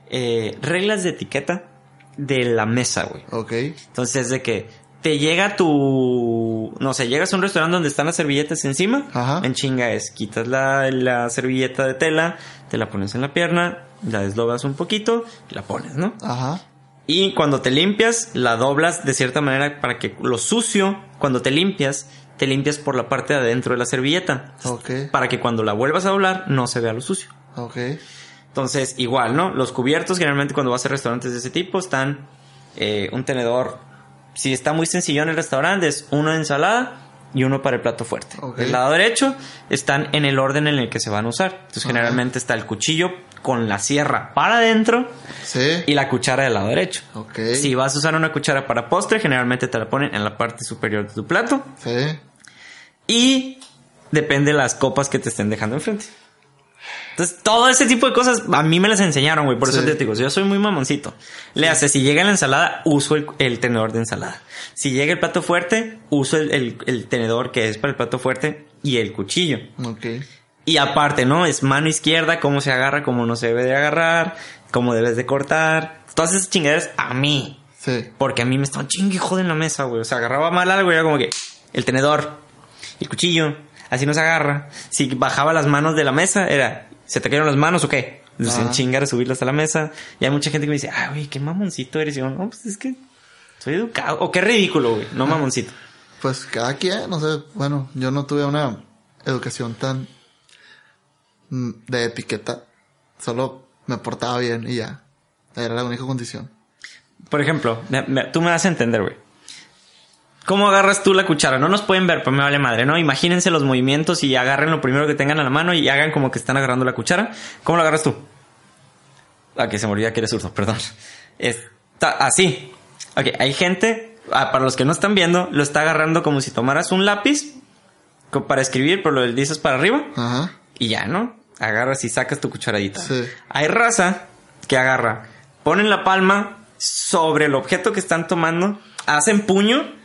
eh, reglas de etiqueta de la mesa, güey. Ok. Entonces, de que te llega tu. No sé, llegas a un restaurante donde están las servilletas encima. Ajá. En chinga es: quitas la, la servilleta de tela, te la pones en la pierna, la desdoblas un poquito y la pones, ¿no? Ajá. Y cuando te limpias, la doblas de cierta manera para que lo sucio, cuando te limpias, te limpias por la parte de adentro de la servilleta. Ok. Para que cuando la vuelvas a doblar, no se vea lo sucio. Ok. Entonces, igual, ¿no? Los cubiertos, generalmente cuando vas a restaurantes de ese tipo, están eh, un tenedor. Si está muy sencillo en el restaurante, es uno de ensalada y uno para el plato fuerte. Ok. Del lado derecho están en el orden en el que se van a usar. Entonces, generalmente está el cuchillo con la sierra para adentro Sí. y la cuchara del lado derecho. Si vas a usar una cuchara para postre, generalmente te la ponen en la parte superior de tu plato. Sí. Y depende de las copas que te estén dejando enfrente. Entonces, todo ese tipo de cosas a mí me las enseñaron, güey. Por eso Sí. te digo, yo soy muy mamoncito. Le hace, si llega la ensalada, uso el, el tenedor de ensalada. Si llega el plato fuerte, uso el, el- el tenedor que es para el plato fuerte y el cuchillo. Ok. Y aparte, ¿no? Es mano izquierda, cómo se agarra, cómo no se debe de agarrar, cómo debes de cortar. Todas esas chingaderas a mí. Sí. Porque a mí me estaban chingue en la mesa, güey. O sea, agarraba mal algo y era como que el tenedor, el cuchillo, así no se agarra. Si bajaba las manos de la mesa, era, ¿se te cayeron las manos o qué? Entonces, en chingar a subirlas a la mesa. Y hay mucha gente que me dice, ay, güey, qué mamoncito eres. Y yo, no, pues es que soy educado. O qué ridículo, güey. No mamoncito. Pues cada quien, no sé, bueno, yo no tuve una educación tan mm, de etiqueta. Solo me portaba bien y ya. Era la única condición. Por ejemplo, tú me vas a entender, güey. ¿Cómo agarras tú la cuchara? No nos pueden ver, pero me vale madre, ¿no? Imagínense los movimientos y agarren lo primero que tengan a la mano y hagan como que están agarrando la cuchara. ¿Cómo lo agarras tú? Ah, que se me olvida que eres zurdo, perdón. Está así. Ok, hay gente, ah, para los que no están viendo, lo está agarrando como si tomaras un lápiz para escribir, pero lo dices para arriba Ajá. y ya, ¿no? Agarras y sacas tu cucharadita. Sí. Hay raza que agarra, ponen la palma sobre el objeto que están tomando, hacen puño,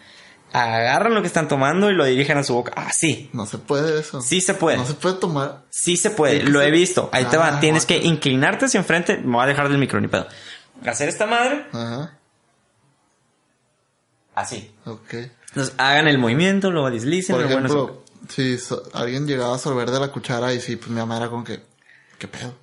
agarran lo que están tomando y lo dirigen a su boca. Así. No se puede eso. Sí se puede. No se puede tomar. Sí se puede, lo he visto. Ahí te va, Ah, tienes que inclinarte hacia enfrente. Me voy a dejar del micro, ni pedo. Hacer esta madre, Ajá. así. Ok. Entonces hagan el movimiento, luego deslicen. Por luego bueno, ejemplo, si so- alguien llegaba a sorber de la cuchara y sí, pues mi mamá era como que, ¿qué pedo?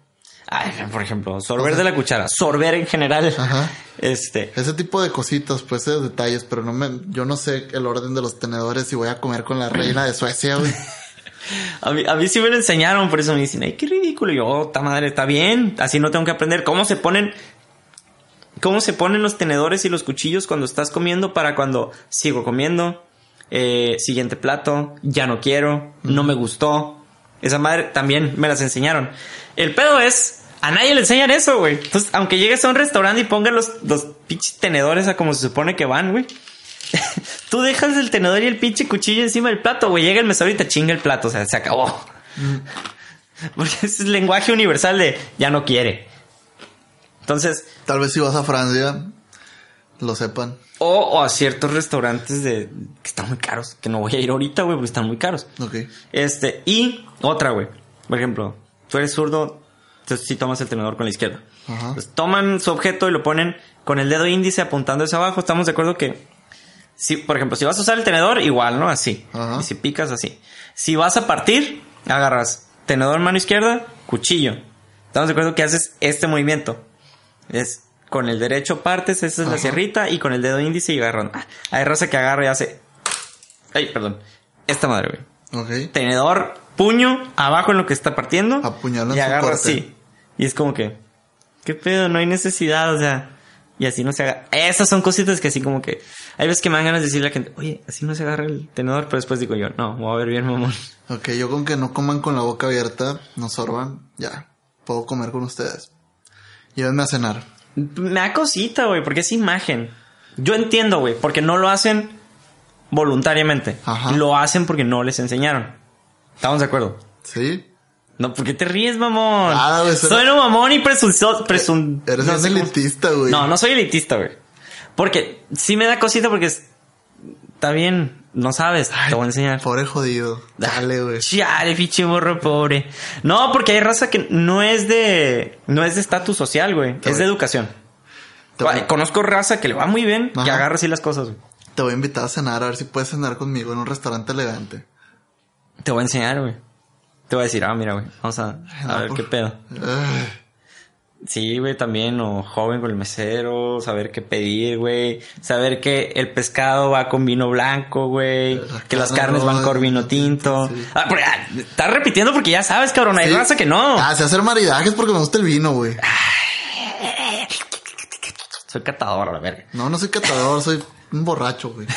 Ay, por ejemplo, sorber O sea- de la cuchara, sorber en general. Ajá. Este, Ese tipo de cositas, pues esos detalles, pero no me, yo no sé el orden de los tenedores y voy a comer con la reina de Suecia, güey. <laughs> A mí, a mí sí me lo enseñaron, por eso me dicen, ay, qué ridículo. Y yo, oh, ta madre, está bien. Así no tengo que aprender cómo se ponen, cómo se ponen los tenedores y los cuchillos cuando estás comiendo para cuando sigo comiendo. Eh, siguiente plato, ya no quiero, no me gustó. Esa madre también me las enseñaron. El pedo es, a nadie le enseñan eso, güey. Entonces, aunque llegues a un restaurante y pongan los, los pinches tenedores a como se supone que van, güey. <laughs> Tú dejas el tenedor y el pinche cuchillo encima del plato, güey. Llega el mesero y te chinga el plato, o sea, se acabó. <laughs> Porque es el lenguaje universal de ya no quiere. Entonces, Tal vez si vas a Francia, lo sepan. o, o a ciertos restaurantes de que están muy caros, que no voy a ir ahorita, güey, porque están muy caros. Ok. Este, y otra, güey. Por ejemplo, tú eres zurdo, entonces sí tomas el tenedor con la izquierda. Ajá. Pues toman su objeto y lo ponen con el dedo índice apuntando hacia abajo. Estamos de acuerdo que, si, por ejemplo, si vas a usar el tenedor, igual, ¿no? Así. Ajá. Y si picas, así. Si vas a partir, agarras tenedor mano izquierda, cuchillo. Estamos de acuerdo que haces este movimiento. Es con el derecho partes, esa es la sierrita, y con el dedo índice y agarran. Hay raza que agarra y hace. Ay, perdón. Esta madre, güey tenedor, puño, abajo en lo que está partiendo. Apuñala en y agarra así. Y es como que, ¿qué pedo? No hay necesidad, o sea. Y así no se haga. Esas son cositas que así como que. Hay veces que me dan ganas de decirle a la gente, oye, así no se agarra el tenedor, pero después digo yo, no, voy a ver bien, mamón. Ok, yo con que no coman con la boca abierta, no sorban, ya. Puedo comer con ustedes. Llévenme a cenar. Me da cosita, güey, porque es imagen. Yo entiendo, güey, porque no lo hacen voluntariamente. Ajá. Lo hacen porque no les enseñaron. ¿Estamos de acuerdo? ¿Sí? No, ¿por qué te ríes, mamón? Ah, güey, Soy un mamón y presuncio... Presun... Eres no cómo- elitista, güey. No, no soy elitista, güey. Porque sí me da cosita porque es- está bien, no sabes, te voy a enseñar. Pobre jodido. Dale, güey. <laughs> Chale, pinche morro pobre. No, porque hay raza que no es de no es de estatus social, güey, es de educación. Voy, Conozco raza que le va muy bien Ajá. agarra así las cosas. güey. te voy a invitar a cenar, a ver si puedes cenar conmigo en un restaurante elegante. Te voy a enseñar, güey. Te voy a decir, ah, mira, güey, vamos a, ver por- qué pedo. Sí, güey, también, o joven con el mesero, saber qué pedir, güey, saber que el pescado va con vino blanco, güey, La que las carne carnes van con vino tinto. sí. Ah, pero, ah, estás repitiendo porque ya sabes, cabrón, hay Sí. raza que no. Ah, sé hacer maridajes porque me gusta el vino, güey. Soy catador, a la verga. No, no soy catador, soy un borracho, güey.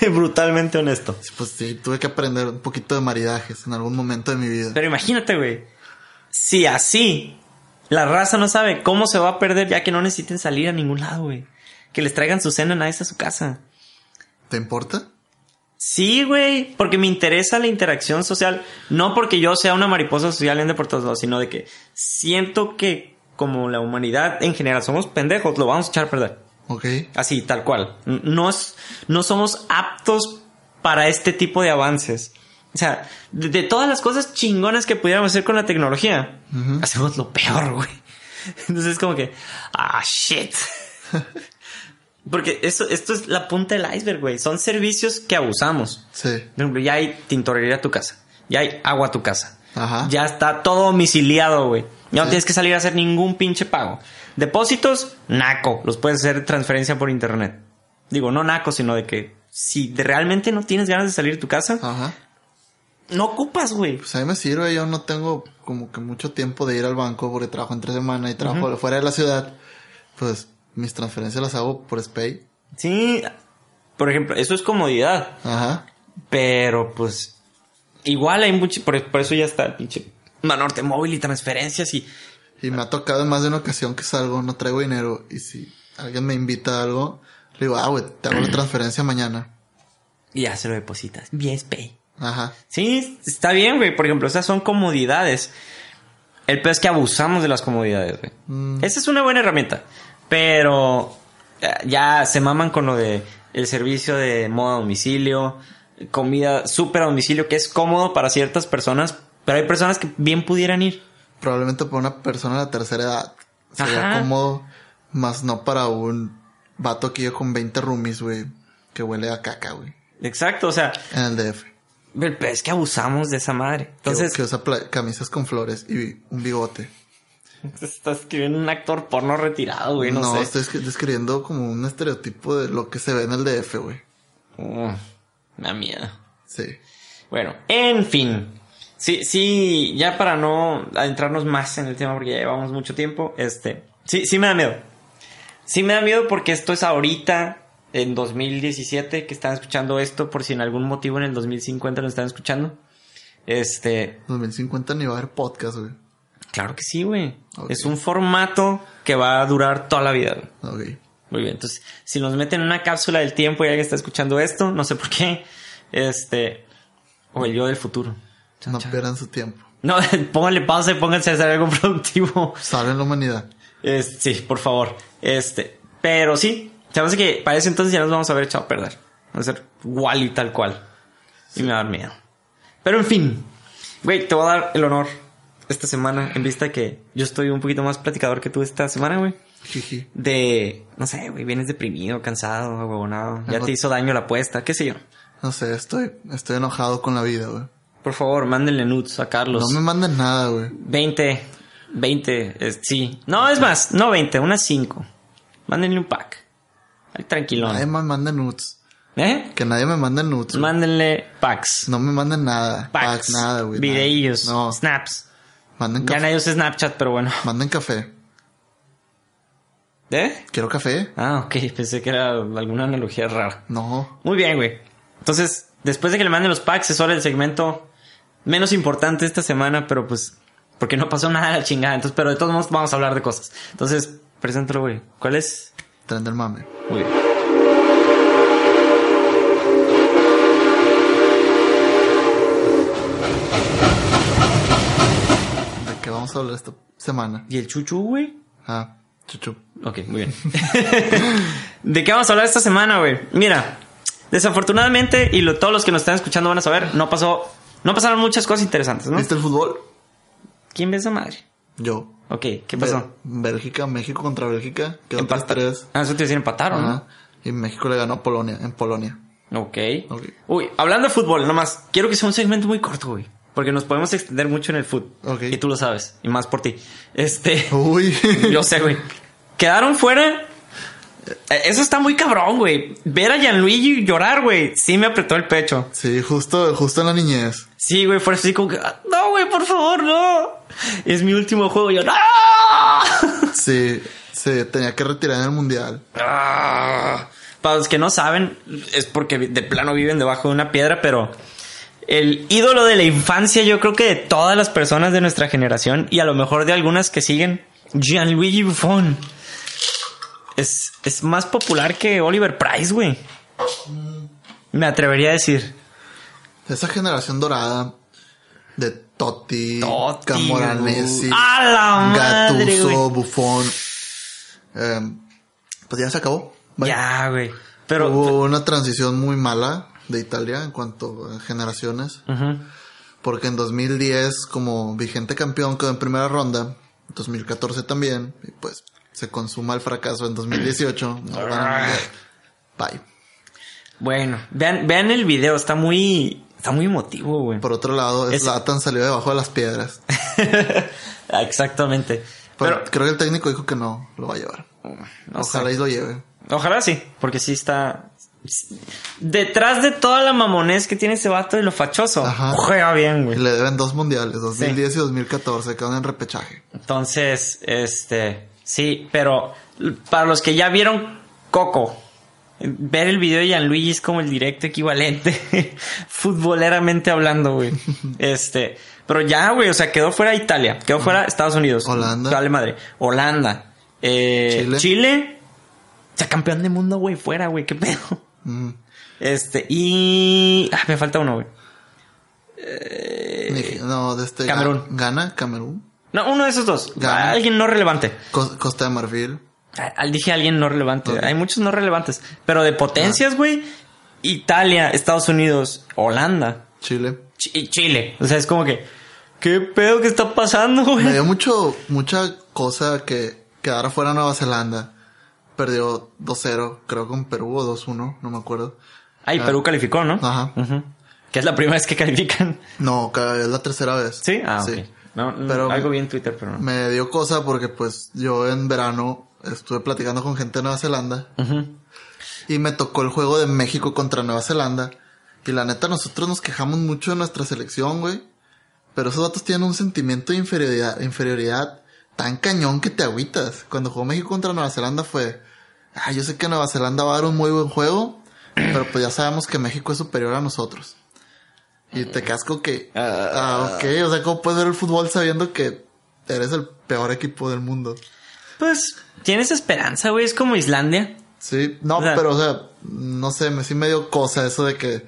<laughs> Brutalmente honesto. Pues sí, tuve que aprender un poquito de maridajes en algún momento de mi vida. Pero imagínate, güey, si así la raza no sabe cómo se va a perder ya que no necesiten salir a ningún lado, güey. Que les traigan su cena a a su casa. ¿Te importa? Sí, güey, porque me interesa la interacción social. No porque yo sea una mariposa social en por todos lados, sino de que siento que como la humanidad en general somos pendejos, lo vamos a echar a perder. Ok. Así, tal cual. No, es- no somos aptos para este tipo de avances. O sea, de, de todas las cosas chingonas que pudiéramos hacer con la tecnología, hacemos lo peor, güey. Entonces es como que, ah, shit. <laughs> Porque eso, esto es la punta del iceberg, güey. Son servicios que abusamos. Sí. Por ejemplo, ya hay tintorería a tu casa. Ya hay agua a tu casa. Ajá. Ya está todo domiciliado, güey. Ya no tienes que salir a hacer ningún pinche pago. Depósitos, naco. Los puedes hacer transferencia por internet. Digo, no naco, sino de que si realmente no tienes ganas de salir de tu casa, Ajá. no ocupas, güey. Pues a mí me sirve, yo no tengo como que mucho tiempo de ir al banco porque trabajo entre semana y trabajo fuera de la ciudad. Pues mis transferencias las hago por Spay. Sí, por ejemplo, eso es comodidad. Ajá. Pero pues, igual hay mucho, por, por eso ya está el pinche Manorte móvil y transferencias y Y me ha tocado en más de una ocasión que salgo, no traigo dinero. Y si alguien me invita a algo, le digo, ah, güey, te hago la transferencia mañana. y ya se lo depositas. Bien, Pay. Ajá. Sí, está bien, güey. Por ejemplo, esas son comodidades. El peor es que abusamos de las comodidades, güey. Mm. Esa es una buena herramienta. Pero eh, ya se maman con lo de el servicio de moda a domicilio, comida súper a domicilio, que es cómodo para ciertas personas, pero hay personas que bien pudieran ir. Probablemente para una persona de la tercera edad sería Ajá. cómodo, más no para un vato que yo con 20 roomies, güey, que huele a caca, güey, Exacto, o sea, en el DF. es que abusamos de esa madre. Entonces, Entonces, que, usa camisas con flores y un bigote. <laughs> estás escribiendo un actor porno retirado, güey, no, no, sé. estoy escri- describiendo como un estereotipo de lo que se ve en el DF, güey. Mm, me da miedo. Sí. Bueno, en fin. Sí, sí, ya para no adentrarnos más en el tema porque ya llevamos mucho tiempo, este, sí, sí me da miedo. Sí me da miedo porque esto es ahorita, en 2017, que están escuchando esto, por si en algún motivo en el 2050 lo están escuchando. Este, 2050 ni va a haber podcast, güey. claro que sí, güey. Es un formato que va a durar toda la vida, güey. Ok. Muy bien, entonces, si nos meten en una cápsula del tiempo y alguien está escuchando esto, no sé por qué, este, o el yo del futuro. No chan. pierdan su tiempo. No, <laughs> pónganle pausa y pónganse a hacer algo <laughs> productivo. Salve la humanidad. Es- sí, por favor. Este, pero sí, se me hace que para ese entonces ya nos vamos a haber echado a perder. Vamos a ser igual y tal cual. Y me va a dar miedo. Pero en fin, güey, te voy a dar el honor esta semana en vista que yo estoy un poquito más platicador que tú esta semana, güey. De, no sé, güey, vienes deprimido, cansado, ahuevonado. Ya Ajá. te hizo daño la apuesta, qué sé yo. No sé, estoy, estoy enojado con la vida, güey. Por favor, mándenle nudes a Carlos. No me manden nada, güey. 20, 20, es- sí. No, es más, no 20, unas 5. Mándenle un pack. Ahí tranquilón. Nadie me mande nudes. ¿Eh? Que nadie me mande nudes. güey. Mándenle packs. No me manden nada. Packs. Packs, nada, güey. Videillos. No, Snaps. manden Ya café. nadie usa Snapchat, pero bueno. <laughs> Manden café. ¿Eh? ¿Quiero café? Ah, ok. <laughs> Pensé que era alguna analogía rara. No. Muy bien, güey. Entonces, después de que le manden los packs, es hora del segmento menos importante esta semana, pero pues, porque no pasó nada a la chingada. Entonces, pero de todos modos vamos a hablar de cosas. Entonces, preséntalo, güey. ¿Cuál es? Tren del mame. Muy bien. ¿De qué vamos a hablar esta semana? ¿Y el chuchu, güey? Ah, chuchu. Ok, muy bien. <laughs> ¿De qué vamos a hablar esta semana, güey? Mira, desafortunadamente, y lo- todos los que nos están escuchando van a saber, no pasó, no pasaron muchas cosas interesantes, ¿no? ¿Viste el fútbol? ¿Quién ve esa madre? Yo. Ok, ¿qué pasó? Be- Bélgica, México contra Bélgica. Quedó Empata- 3-3. Ah, eso te decir empataron, ¿no? Y México le ganó a Polonia, en Polonia. Ok. Ok. Uy, hablando de fútbol, nomás, quiero que sea un segmento muy corto, güey. Porque nos podemos extender mucho en el fútbol. Ok. Y tú lo sabes. Y más por ti. Este. Uy. <laughs> yo sé, güey. Quedaron fuera. Eh, Eso está muy cabrón, güey. Ver a Gianluigi llorar, güey. Sí me apretó el pecho. Sí, justo, justo en la niñez. Sí, güey, fue así como que. "Ah, No, güey, por favor, no. Es mi último juego. Yo, ¡No! <laughs> Sí, sí, tenía que retirar en el mundial. Ah. Para los que no saben, es porque de plano viven debajo de una piedra, pero el ídolo de la infancia, yo creo que de todas las personas de nuestra generación y a lo mejor de algunas que siguen, Gianluigi Buffon. Es, es más popular que Oliver Price, güey. Me atrevería a decir. Esa generación dorada de Totti, Totti, Camoranesi, güey. ¡A la madre, Gattuso! Buffon. Eh, pues ya se acabó. Bye. Ya, güey. Pero. Hubo una transición muy mala de Italia en cuanto a generaciones. Porque en 2010, como vigente campeón, quedó en primera ronda. 2014 también. Y pues se consuma el fracaso en 2018. <clears throat> No ganan el mundial. Bye. Bueno, vean, vean el video, está muy. Está muy emotivo, güey. Por otro lado, Es- Zlatan salió debajo de las piedras. <laughs> Exactamente. Pero, Pero, creo que el técnico dijo que no lo va a llevar. no Ojalá sé. y lo lleve. Ojalá sí, porque sí está. Detrás de toda la mamonés que tiene ese vato y lo fachoso, Ajá. juega bien, güey. le deben dos mundiales, 2010 y 2014, quedan en repechaje. Entonces, este. Sí, pero para los que ya vieron Coco, ver el video de Gianluigi es como el directo equivalente, <laughs> futboleramente hablando, güey. <laughs> Este. Pero ya, güey, o sea, quedó fuera Italia, quedó fuera Estados Unidos. Holanda. Dale madre. Holanda. Eh, Chile. Chile. O sea, campeón del mundo, güey, fuera, güey, qué pedo. Mm. Este, y. Ah, me falta uno, güey. Nige- no, de este Eh, Camerún. Ga- Ghana, Camerún, No, uno de esos dos. Alguien no relevante. Co- Costa de Marfil. Ah, ah, Dije alguien no relevante. Hay muchos no relevantes. Pero de potencias, güey. Italia, Estados Unidos, Holanda Chile. Ch- Chile. O sea, es como que. ¿Qué pedo que está pasando, Me güey? dio mucho, mucha cosa que quedara fuera Nueva Zelanda. Perdió 2-0, creo con Perú o 2-1, no me acuerdo. Ay, Perú calificó, ¿no? Ajá. Que es la primera vez que califican. No, es la tercera vez. ¿Sí? Ah, ok. No, no, Pero- algo vi en Twitter, pero no. Me dio cosa porque pues yo en verano estuve platicando con gente de Nueva Zelanda y me tocó el juego de México contra Nueva Zelanda. Y la neta, nosotros nos quejamos mucho de nuestra selección, güey. Pero esos datos tienen un sentimiento de inferioridad, inferioridad tan cañón que te agüitas. Cuando jugó México contra Nueva Zelanda fue, ah, yo sé que Nueva Zelanda va a dar un muy buen juego, pero pues ya sabemos que México es superior a nosotros. Y te casco que, ah, ok, o sea, ¿cómo puedes ver el fútbol sabiendo que eres el peor equipo del mundo? Pues, tienes esperanza, güey. Es como Islandia. Sí, no, O sea- pero o sea, no sé, me sí me dio cosa eso de que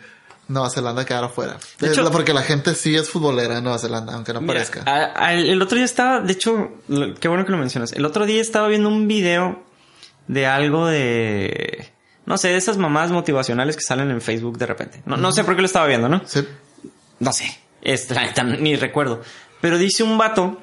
Nueva Zelanda quedara fuera. De hecho- porque la gente sí es futbolera en Nueva Zelanda, aunque no Mira, parezca. a- a- el otro día estaba, de hecho, lo- qué bueno que lo mencionas. El otro día estaba viendo un video de algo de, no sé, de esas mamás motivacionales que salen en Facebook de repente. No, no sé por qué lo estaba viendo, ¿no? Sí. No sé, es, la neta, ni recuerdo. Pero dice un vato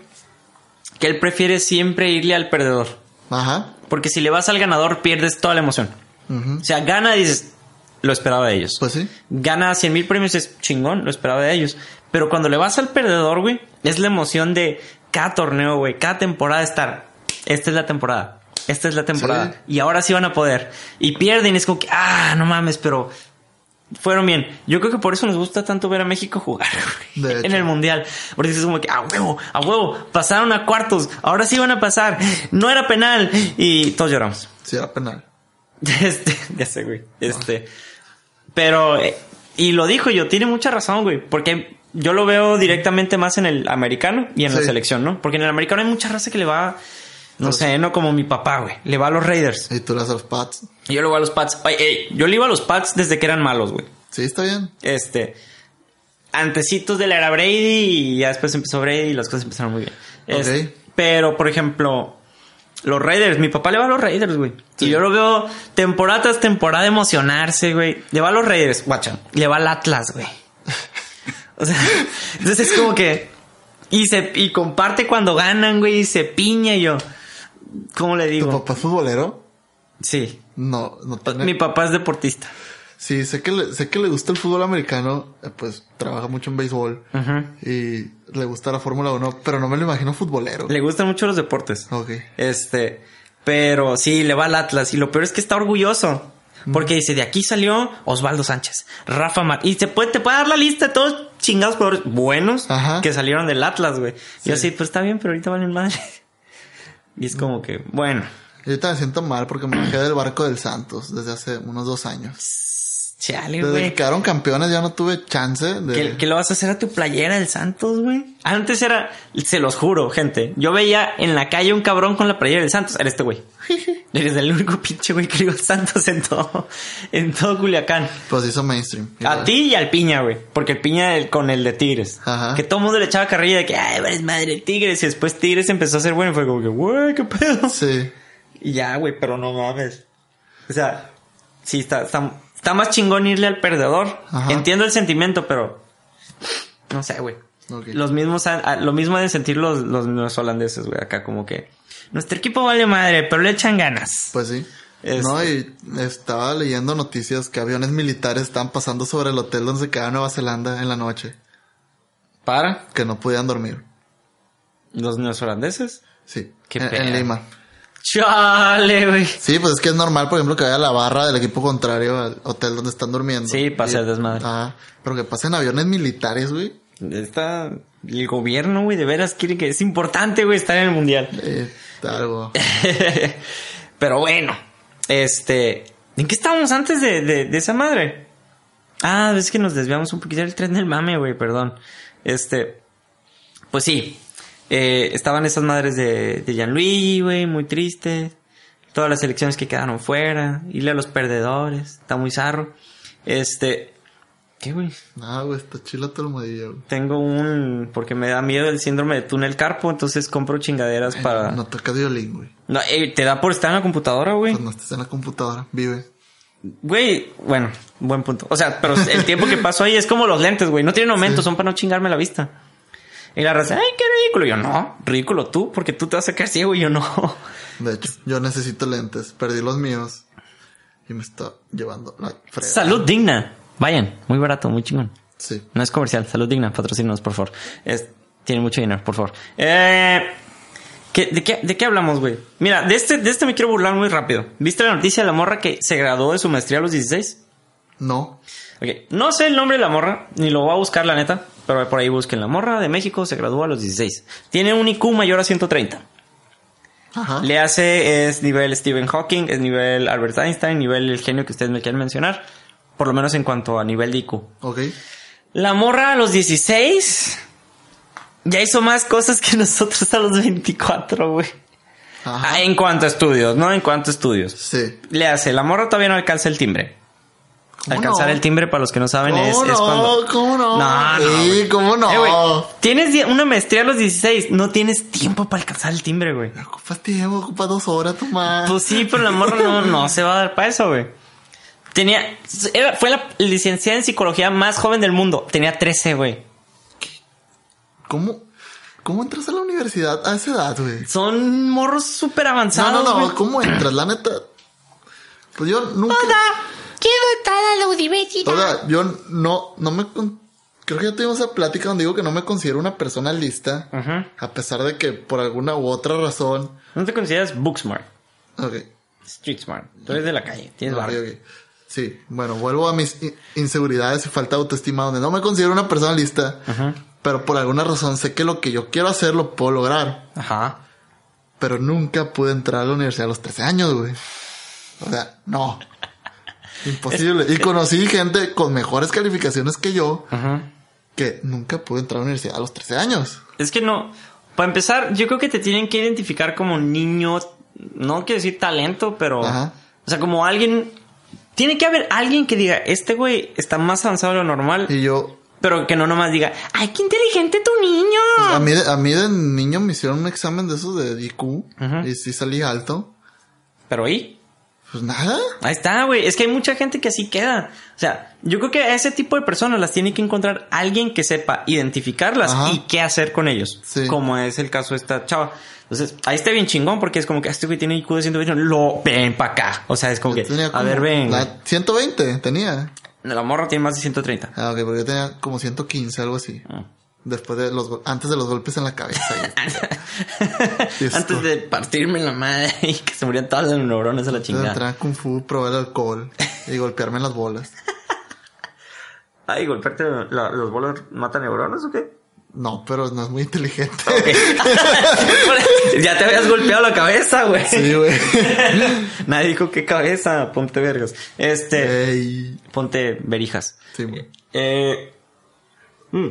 que él prefiere siempre irle al perdedor. Ajá. Porque si le vas al ganador, pierdes toda la emoción. O sea, gana y dices, lo esperaba de ellos. Pues sí. Gana 100 mil premios, es chingón, lo esperaba de ellos. Pero cuando le vas al perdedor, güey, es la emoción de cada torneo, güey, cada temporada estar. Esta es la temporada. Esta es la temporada. Sí. Y ahora sí van a poder. Y pierden, es como que, ah, no mames, pero fueron bien. Yo creo que por eso nos gusta tanto ver a México jugar <laughs> en el mundial. Porque es como que, a huevo, a huevo, pasaron a cuartos, ahora sí van a pasar. No era penal. Y todos lloramos. Sí, era penal. <laughs> Este, ya sé, güey. Este. Pero, eh, y lo dijo yo, tiene mucha razón, güey. Porque yo lo veo directamente más en el americano y en la selección, ¿no? Porque en el americano hay mucha raza que le va, no sé, no como mi papá, güey. Le va a los Raiders. Y tú le das a los Pats. Y yo le voy a los Pats. Ay, ey, yo le iba a los Pats desde que eran malos, güey. Sí, está bien. Este. Antecitos de la era Brady y ya después empezó Brady y las cosas empezaron muy bien. Es- Ok. pero, por ejemplo, los Raiders, mi papá le va a los Raiders, güey. Sí. Y yo lo veo temporada tras temporada emocionarse, güey. Le va a los Raiders, guacha. Le va al Atlas, güey. <laughs> O sea, entonces es como que. Y se y comparte cuando ganan, güey, y se piña y yo. ¿Cómo le ¿Tu digo? papá es futbolero? Sí. No, no tiene... Mi papá es deportista. Sí, sé que, le, sé que le gusta el fútbol americano, eh, pues trabaja mucho en béisbol Ujú. y le gusta la Fórmula 1, pero no me lo imagino futbolero. Le gustan mucho los deportes. Ok. Este, pero sí, le va al Atlas. Y lo peor es que está orgulloso. Porque dice, de aquí salió Osvaldo Sánchez, Rafa Mar. Y se puede, te puede dar la lista de todos chingados jugadores buenos Ajá. que salieron del Atlas, güey. Yo Sí. así, pues está bien, pero ahorita valen madre. Y es como que, bueno, Yo me siento mal porque me bajé del barco del Santos desde hace unos dos años. Chale, Desde güey. que quedaron campeones ya no tuve chance de... ¿Qué, qué le vas a hacer a tu playera del Santos, güey? Antes era, se los juro, gente. Yo veía en la calle un cabrón con la playera del Santos. Era este güey. <laughs> Eres el único pinche güey que le al Santos en todo, en todo Culiacán. Pues hizo mainstream. A ti y al Piña, güey. Porque el Piña el- con el de Tigres. Ajá. Que todo el mundo le echaba carrilla de que, ay, eres madre de Tigres. Y después Tigres empezó a ser bueno y fue como que, güey, qué pedo. Sí. Y ya, güey, pero no mames. O sea, sí, está, está, está más chingón irle al perdedor. Ajá. Entiendo el sentimiento, pero no sé, güey. Los mismos, ah, lo mismo de sentir los, los, los holandeses, güey, acá como que nuestro equipo vale madre, pero le echan ganas. Pues sí. Este- No, y estaba leyendo noticias que aviones militares estaban pasando sobre el hotel donde se quedaba Nueva Zelanda en la noche. ¿Para? Que no podían dormir. ¿Los neozelandeses? Sí. Qué en, en Lima. Chale, güey. Sí, pues es que es normal, por ejemplo, que vaya la barra del equipo contrario al hotel donde están durmiendo. Sí, hacer desmadre. Ajá. Pero que pasen aviones militares, güey. Está, el gobierno, güey, de veras quiere que es importante, güey, estar en el mundial. Eh, algo. <laughs> Pero bueno, este, ¿en qué estábamos antes de, de, de esa madre? Ah, es que nos desviamos un poquito del tren del mame, güey, perdón. Este, pues sí, eh, estaban esas madres de, de Gianluigi, güey, muy triste. Todas las elecciones que quedaron fuera, irle a los perdedores, está muy zarro. Este, ¿qué, güey? Ah, güey, está chila modillo, güey. Tengo un, porque me da miedo el síndrome de túnel carpo, entonces compro chingaderas para... No toca violín, güey. No, eh, te da por estar en la computadora, güey. Pues no estés en la computadora. Vive. Güey, bueno, buen punto. O sea, pero el tiempo que paso ahí es como los lentes, güey. No tienen aumento, son para no chingarme la vista. Y la raza, ay, qué ridículo. Y yo, no, ridículo tú, porque tú te vas a quedar ciego y yo no. De hecho, yo necesito lentes. Perdí los míos. Y me está llevando la fregada. Salud digna. Vayan, muy barato, muy chingón. Sí. No es comercial, salud digna, patrocínanos, por favor. Es, tiene mucho dinero, por favor. Eh, ¿qué- de, qué, ¿De qué hablamos, güey? Mira, de este, de este me quiero burlar muy rápido. ¿Viste la noticia de la morra que se graduó de su maestría a los 16? No. Ok, no sé el nombre de la morra, ni lo voy a buscar, la neta, pero por ahí busquen. La morra de México se graduó a los 16. Tiene un IQ mayor a 130. Ajá. Le hace, es nivel Stephen Hawking, es nivel Albert Einstein, nivel el genio que ustedes me quieren mencionar. Por lo menos en cuanto a nivel de IQ. Ok. La morra a los 16 ya hizo más cosas que <laughs> nosotros a los 24, güey. Ajá. Ah, en cuanto a estudios, ¿no? En cuanto a estudios. Sí. Le hace, la morra todavía no alcanza el timbre. ¿Cómo Alcanzar no? el timbre, para los que no saben, es, ¿Cómo es no? cuando... ¿Cómo no? No, no, Sí, güey. ¿cómo no? Eh, tienes una maestría a los 16, no tienes tiempo para alcanzar el timbre, güey. Ocupas tiempo, ocupas dos horas, Tomás. Pues sí, pero la morra no, no se va a dar para eso, güey. Tenía... era- fue la licenciada en psicología más joven del mundo. Tenía 13, güey. ¿Cómo, ¿Cómo entras a la universidad a esa edad, güey? Son morros súper No, avanzados, no, no. güey. ¿Cómo entras? La neta. Pues yo nunca. Quiero entrar a la universidad. O sea, yo no, no me. con- Creo que ya tuvimos esa plática donde digo que no me considero una persona lista. Ujú. A pesar de que por alguna u otra razón. No te consideras book smart, Ok. street smart. Tú eres de la calle, tienes barrio. ok. Sí, bueno, vuelvo a mis in- inseguridades y falta de autoestima donde no me considero una persona lista. Pero por alguna razón sé que lo que yo quiero hacer lo puedo lograr. Ajá. Pero nunca pude entrar a la universidad a los 13 años, güey. O sea, no. Imposible. Y conocí gente con mejores calificaciones que yo Ajá. que nunca pude entrar a la universidad a los 13 años. Es que no. Para empezar, yo creo que te tienen que identificar como niño. No quiero decir talento, pero. Ajá. O sea, como alguien. Tiene que haber alguien que diga, este güey está más avanzado de lo normal. Y yo, Pero que no nomás diga, ¡ay, qué inteligente tu niño! a mí, de, a mí de niño me hicieron un examen de esos de IQ Ujú. y sí salí alto. Pero ahí. Pues nada. Ahí está, güey. Es que hay mucha gente que así queda. O sea, yo creo que a ese tipo de personas las tiene que encontrar alguien que sepa identificarlas Ajá. y qué hacer con ellos. Sí. Como es el caso de esta chava. Entonces, ahí está bien chingón porque es como que "Ah, este güey tiene IQ de 120. Lo ven para acá. O sea, es como Yo que, tenía a ver, ven. la- 120 tenía. La morra tiene más de 130. Ah, ok, porque yo tenía como 115, algo así. Ah. Después de los, antes de los golpes en la cabeza. Y <laughs> esto. Antes de partirme la madre <laughs> y que se murieran todas las neuronas a la chingada. entrar a Kung Fu, probar alcohol y golpearme las bolas. <laughs> Ay, golpearte la- los bolos mata neuronas o qué? No, pero no es muy inteligente. ya te habías golpeado la cabeza, güey. Sí, güey. Nadie dijo qué cabeza, ponte vergas. Este, Ey. ponte verijas. Sí, güey. Eh, mm,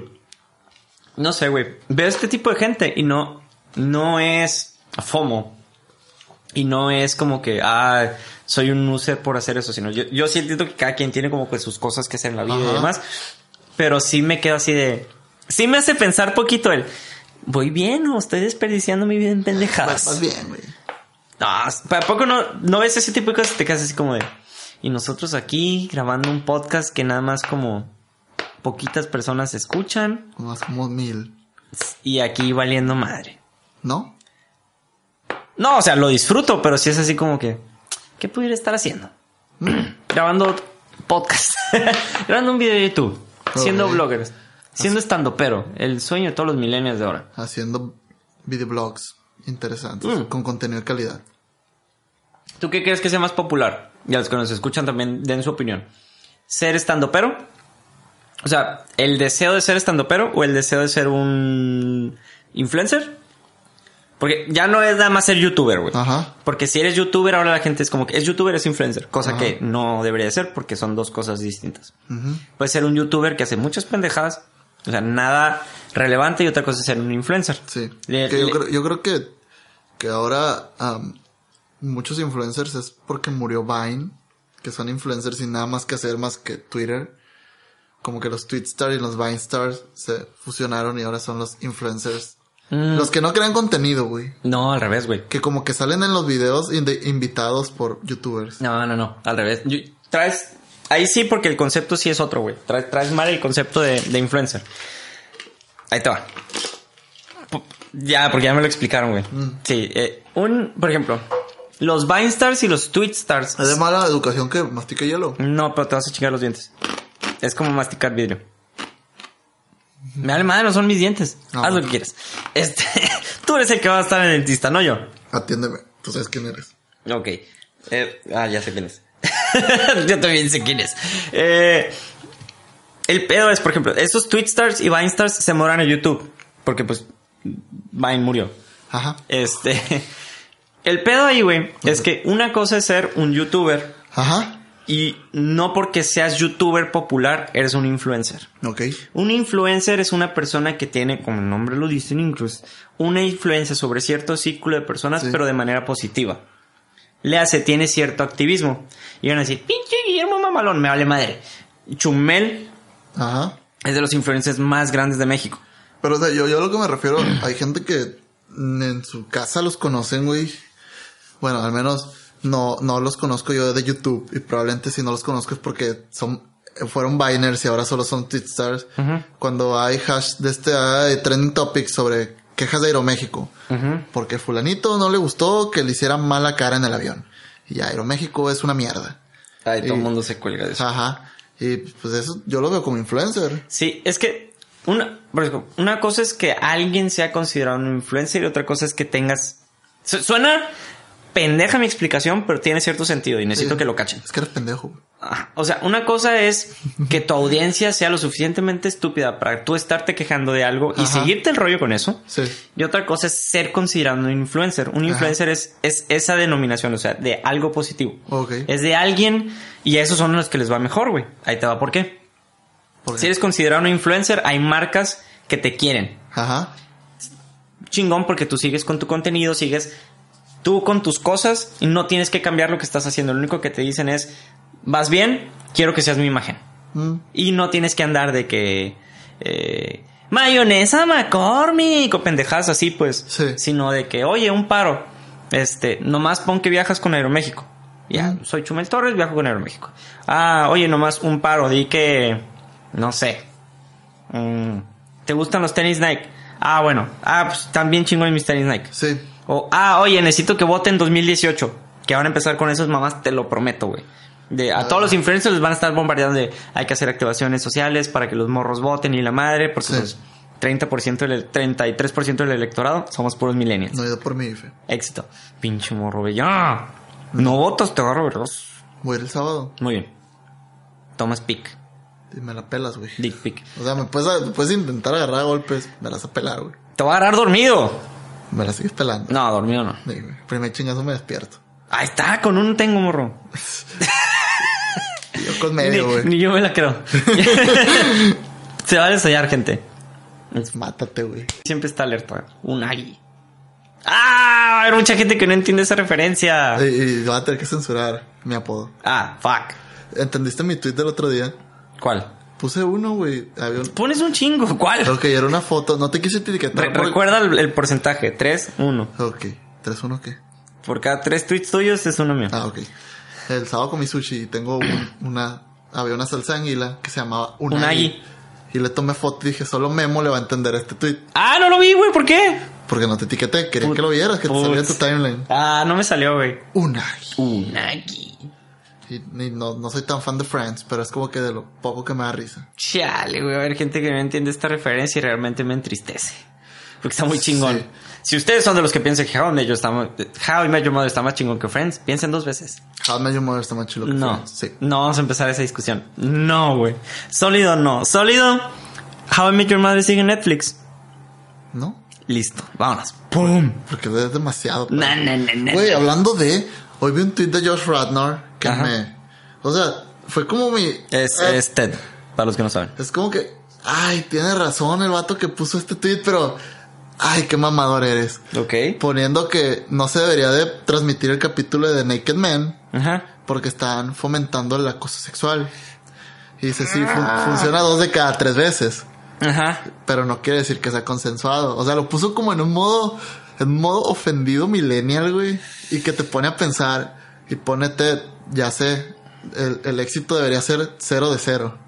no sé, güey. Veo este tipo de gente y no, no es FOMO. Y no es como que, ah, soy un user por hacer eso, sino yo, yo sí entiendo que cada quien tiene como que sus cosas que hacer en la vida y demás. Pero sí me quedo así de, sí me hace pensar poquito el, voy bien o estoy desperdiciando mi vida en pendejadas. Más bien, güey. No, ¿para poco no, no ves ese tipo de cosas? Te quedas así como de. Y nosotros aquí grabando un podcast que nada más como poquitas personas escuchan Más como mil. y aquí valiendo madre. ¿No? No, o sea, lo disfruto, pero sí es así como que. ¿Qué pudiera estar haciendo? <clears throat> grabando podcast, <laughs> grabando un video de YouTube, siendo bloggers, siendo estando pero el sueño de todos los millennials de ahora. Haciendo videoblogs interesantes. Mm. Con contenido de calidad. ¿Tú qué crees que sea más popular? Y a los que nos escuchan también den su opinión. ¿Ser estando pero? O sea, ¿el deseo de ser estando pero o el deseo de ser un influencer? Porque ya no es nada más ser youtuber, güey. Ajá. Porque si eres youtuber, ahora la gente es como que es youtuber, es influencer. Cosa Ajá. que no debería ser porque son dos cosas distintas. Ujú. Puede ser un youtuber que hace muchas pendejadas. O sea, nada relevante y otra cosa es ser un influencer. Sí. Le- que yo, le- creo, yo creo que, que ahora muchos influencers es porque murió Vine, que son influencers sin nada más que hacer más que Twitter. Como que los Tweetstars y los Vine Stars se fusionaron y ahora son los influencers. Mm. Los que no crean contenido, güey. No, al revés, güey. Que como que salen en los videos invitados por youtubers. No, no, no, al revés. Yo- traes, ahí sí, porque el concepto sí es otro, güey. Traes, traes mal el concepto de, de influencer. Ahí te va. Ya, porque ya me lo explicaron, güey. Sí, eh, un, por ejemplo, los Vine Stars y los Tweet Stars. Es de mala educación que mastique hielo. No, pero te vas a chingar los dientes. Es como masticar vidrio. Me vale madre, no son mis dientes. No. Haz lo que quieras. Este, <laughs> tú eres el que va a estar en el dentista, no yo. Atiéndeme. Tú sabes quién eres. Ok. Eh, ah, ya sé quién es. <laughs> Yo también sé quién es. Eh, el pedo es, por ejemplo, estos Twitstars y Vinestars se moran en YouTube. Porque pues Vine murió. Ajá. Este. <laughs> El pedo ahí, güey, es que una cosa es ser un youtuber Ajá. Y no porque seas youtuber popular eres un influencer. Ok. Un influencer es una persona que tiene, como el nombre lo dice en inglés, una influencia sobre cierto círculo de personas, Sí. pero de manera positiva. le hace, tiene cierto activismo. Y van a decir, pinche Guillermo Mamalón, me vale madre. Chumel Ajá. es de los influencers más grandes de México. Pero, o sea, yo, yo a lo que me refiero, hay gente que en su casa los conocen, güey. Bueno, al menos no, no los conozco yo de YouTube. Y probablemente si no los conozco es porque son, fueron Biners y ahora solo son Twitstars. Cuando hay hash de este, hay trending topics sobre quejas de Aeroméxico. Porque fulanito no le gustó que le hicieran mala cara en el avión. Y Aeroméxico es una mierda. Ay, todo el mundo se cuelga de eso. Ajá. Y pues eso yo lo veo como influencer. Sí, es que una, por ejemplo, una cosa es que alguien sea considerado un influencer y otra cosa es que tengas... Su- Suena pendeja mi explicación, pero tiene cierto sentido y necesito Sí. que lo cachen. Es que eres pendejo. Ah, O sea, una cosa es que tu audiencia sea lo suficientemente estúpida para tú estarte quejando de algo y seguirte el rollo con eso. Sí. Y otra cosa es ser considerado un influencer. Un influencer es, es esa denominación, o sea, de algo positivo. Ok. Es de alguien y a esos son los que les va mejor, güey. Ahí te va por qué. ¿Por qué? Si eres considerado un influencer, hay marcas que te quieren. Ajá. Chingón porque tú sigues con tu contenido, sigues tú con tus cosas y no tienes que cambiar lo que estás haciendo. Lo único que te dicen es, vas bien, quiero que seas mi imagen. Mm. Y no tienes que andar de que... eh, mayonesa McCormick o pendejadas así, pues. Sí. Sino de que, oye, un paro. Este, nomás pon que viajas con Aeroméxico. Ya, soy Chumel Torres, viajo con Aeroméxico. Ah, oye, nomás un paro, di que... No sé. Mm, ¿Te gustan los tenis Nike? Ah, bueno. Ah, pues también chingón mis tenis Nike. Sí. O, ah, oye, necesito que voten 2018. Que van a empezar con esos mamás, te lo prometo, güey. De, a todos los influencers les van a estar bombardeando de hay que hacer activaciones sociales para que los morros voten y la madre, porque Sí. pues 30% del 33% del electorado somos puros millennials. No he ido por mi IFE. Éxito. Pinche morro, güey. Ya. No votas, te agarro, ¿verdad? Voy el sábado Muy bien. Tomas pic. y me la pelas, güey. Dick pic. O sea, me puedes, me puedes intentar agarrar a golpes, me las a pelar, güey. Te voy a agarrar dormido. Me las sigues pelando. No, dormido no. Güey. Primer chingazo me despierto. Ahí está, con un tengo morro. <laughs> Yo con medio, güey. ni yo me la creo. <laughs> Se va a desayar, gente. Mátate, güey. Siempre está alerta. Un agui. ¡Ah! Hay mucha gente que no entiende esa referencia. Y, y va a tener que censurar mi apodo. Ah, fuck. ¿Entendiste mi tweet del otro día? ¿Cuál? Puse uno, güey. Un... Pones un chingo. ¿Cuál? Ok, era una foto. No te quise etiquetar. Re- por- Recuerda el, el porcentaje. 3, 1. Ok. ¿Tres uno qué? Por cada tres tweets tuyos es uno mío. Ah, ok. El sábado comí sushi y tengo un- una... Había una salsa de anguila que se llamaba unagi. Unagi. Y le tomé foto y dije, solo Memo le va a entender este tweet. Ah, no lo vi, güey. ¿Por qué? Porque no te etiqueté. Quería Put- que lo vieras, que te saliera tu timeline. Ah, no me salió, güey. Unagi. Unagi. Y, y no, no soy tan fan de Friends, pero es como que de lo poco que me da risa. Chale, güey. A ver, gente que no entiende esta referencia y realmente me entristece. Porque está muy chingón. Sí. Si ustedes son de los que piensan que How I Met Your está más- How I Met Your Mother está más chingón que Friends, piensen dos veces. How I Met Your Mother está más chulo que No. Friends. Sí. No vamos a empezar esa discusión. No, güey. Sólido no. Sólido. How I Met Your Mother sigue en Netflix. ¿No? Listo. Vámonos. ¡Pum! Porque es demasiado. Na, na, na, na, Güey, na. hablando de... Hoy vi un tweet de Josh Radnor que Ajá. me... O sea, fue como mi... Es, eh, es Ted, para los que no saben. Es como que... Ay, tiene razón el vato que puso este tweet, pero... Ay, qué mamador eres. Ok. Poniendo que no se debería de transmitir el capítulo de The Naked Man Ajá. porque están fomentando el acoso sexual. Y dice, sí, fun- funciona dos de cada tres veces. Ajá. pero no quiere decir que sea consensuado. O sea, lo puso como en un modo, en un modo ofendido millennial, güey. Y que te pone a pensar y ponete, ya sé, el, el éxito debería ser cero de cero.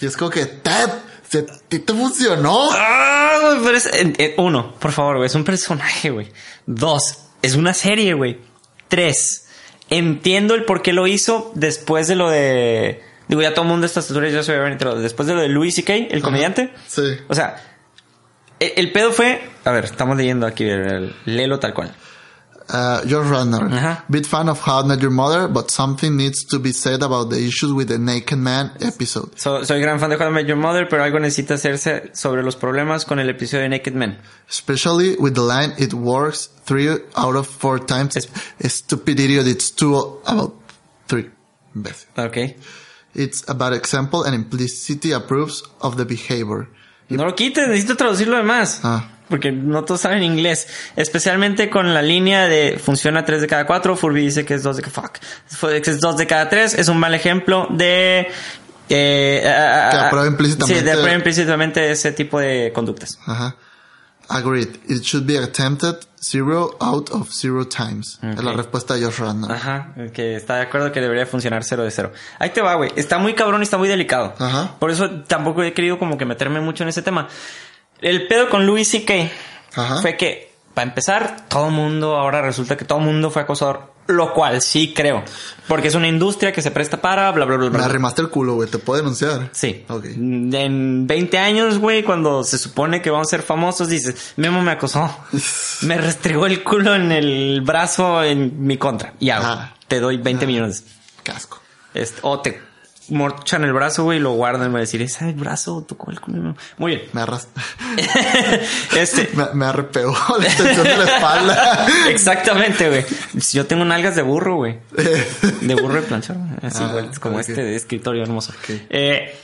Y es como que, Ted, si a ti te funcionó. Ah, pero es, eh, uno, por favor, güey, es un personaje, güey. Dos, es una serie, güey. Tres, entiendo el por qué lo hizo después de lo de... Digo, ya todo el mundo de estas historias ya se ve después de lo de Louis C.K., el comediante. Sí. O sea, el, el pedo fue... A ver, estamos leyendo aquí, el, léelo tal cual. Uh, George Radner. Ajá. Big fan of How I Met Your Mother, but something needs to be said about the issues with the Naked Man episode. So- soy gran fan de How I Met Your Mother, pero algo necesita hacerse sobre los problemas con el episodio de Naked Men. Especially with the line, it works three out of four times. Es- Stupid idiot, it's two about three. Imbécil. Ok. It's about example and implicity approves of the behavior. No lo quites, necesito traducirlo además. Ah. Porque no todos saben inglés. Especialmente con la línea de funciona 3 de cada 4. Furby dice que es 2 de cada... Fuck. Es 2 de cada 3. Es un mal ejemplo de... Eh, Que aprueba implícitamente- Sí, de aprueba implícitamente ese tipo de conductas. Ajá. Agreed. It should be attempted zero out of zero times. Es la respuesta de Josh Randall. Ajá, que está de acuerdo que debería funcionar 0 de 0. Ahí te va, güey. Está muy cabrón y está muy delicado. Ajá. Por eso tampoco he querido como que meterme mucho en ese tema. El pedo con Louis C.K. Ajá. fue que, para empezar, todo mundo, ahora resulta que todo mundo fue acosador. Lo cual sí creo. Porque es una industria que se presta para bla, bla, bla, Me bla. arrimaste el culo, güey. ¿Te puedo denunciar? Sí. Ok. En 20 años, güey, cuando se supone que vamos a ser famosos, dices, Memo me acosó. <laughs> me restregó el culo en el brazo en mi contra. Y hago. Ah. Te doy 20 millones. Casco. Este, o te morchan el brazo, güey, y lo guardan y me va a decir, ese brazo tocó el culo. Muy bien. Me arras... <laughs> este, <laughs> me, me arrepegó <laughs> la extensión de la espalda. exactamente, güey. Yo tengo nalgas de burro, güey. De burro de planchar, güey. Así, Ah, güey, como ok. este de escritorio hermoso. Eh,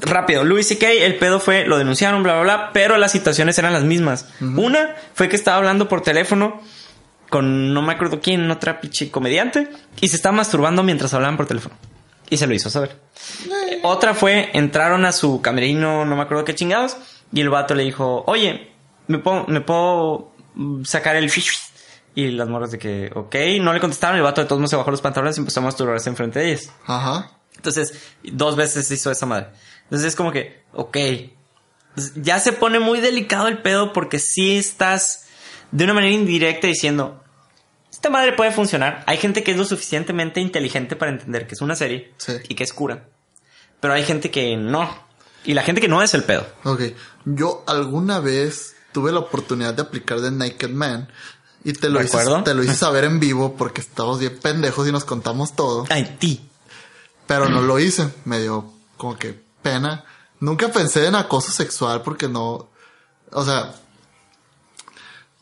rápido, Louis C.K., el pedo fue, lo denunciaron, bla, bla, bla, pero las situaciones eran las mismas. Una fue que estaba hablando por teléfono con no me acuerdo quién, otra pinche comediante, y se estaba masturbando mientras hablaban por teléfono. Y se lo hizo saber. Eh, Otra fue, entraron a su camerino, no me acuerdo qué chingados, y el vato le dijo, oye, ¿me puedo, me puedo sacar el? Y las morras de que, ok, no le contestaron, el vato de todos modos se bajó los pantalones y empezó a masturbarse enfrente de ellas. Ajá. Entonces, dos veces hizo esa madre. Entonces es como que, ok. Ya se pone muy delicado el pedo porque si estás de una manera indirecta diciendo, esta madre puede funcionar. Hay gente que es lo suficientemente inteligente para entender que es una serie Sí. y que es cura. Pero hay gente que no. Y la gente que no es el pedo. Ok. Yo alguna vez tuve la oportunidad de aplicar de Naked Man. Y te lo, hice, te lo hice <laughs> saber en vivo porque estábamos bien pendejos y nos contamos todo. Ay, ti. Pero no lo hice. Me dio como que pena. Nunca pensé en acoso sexual porque no... O sea...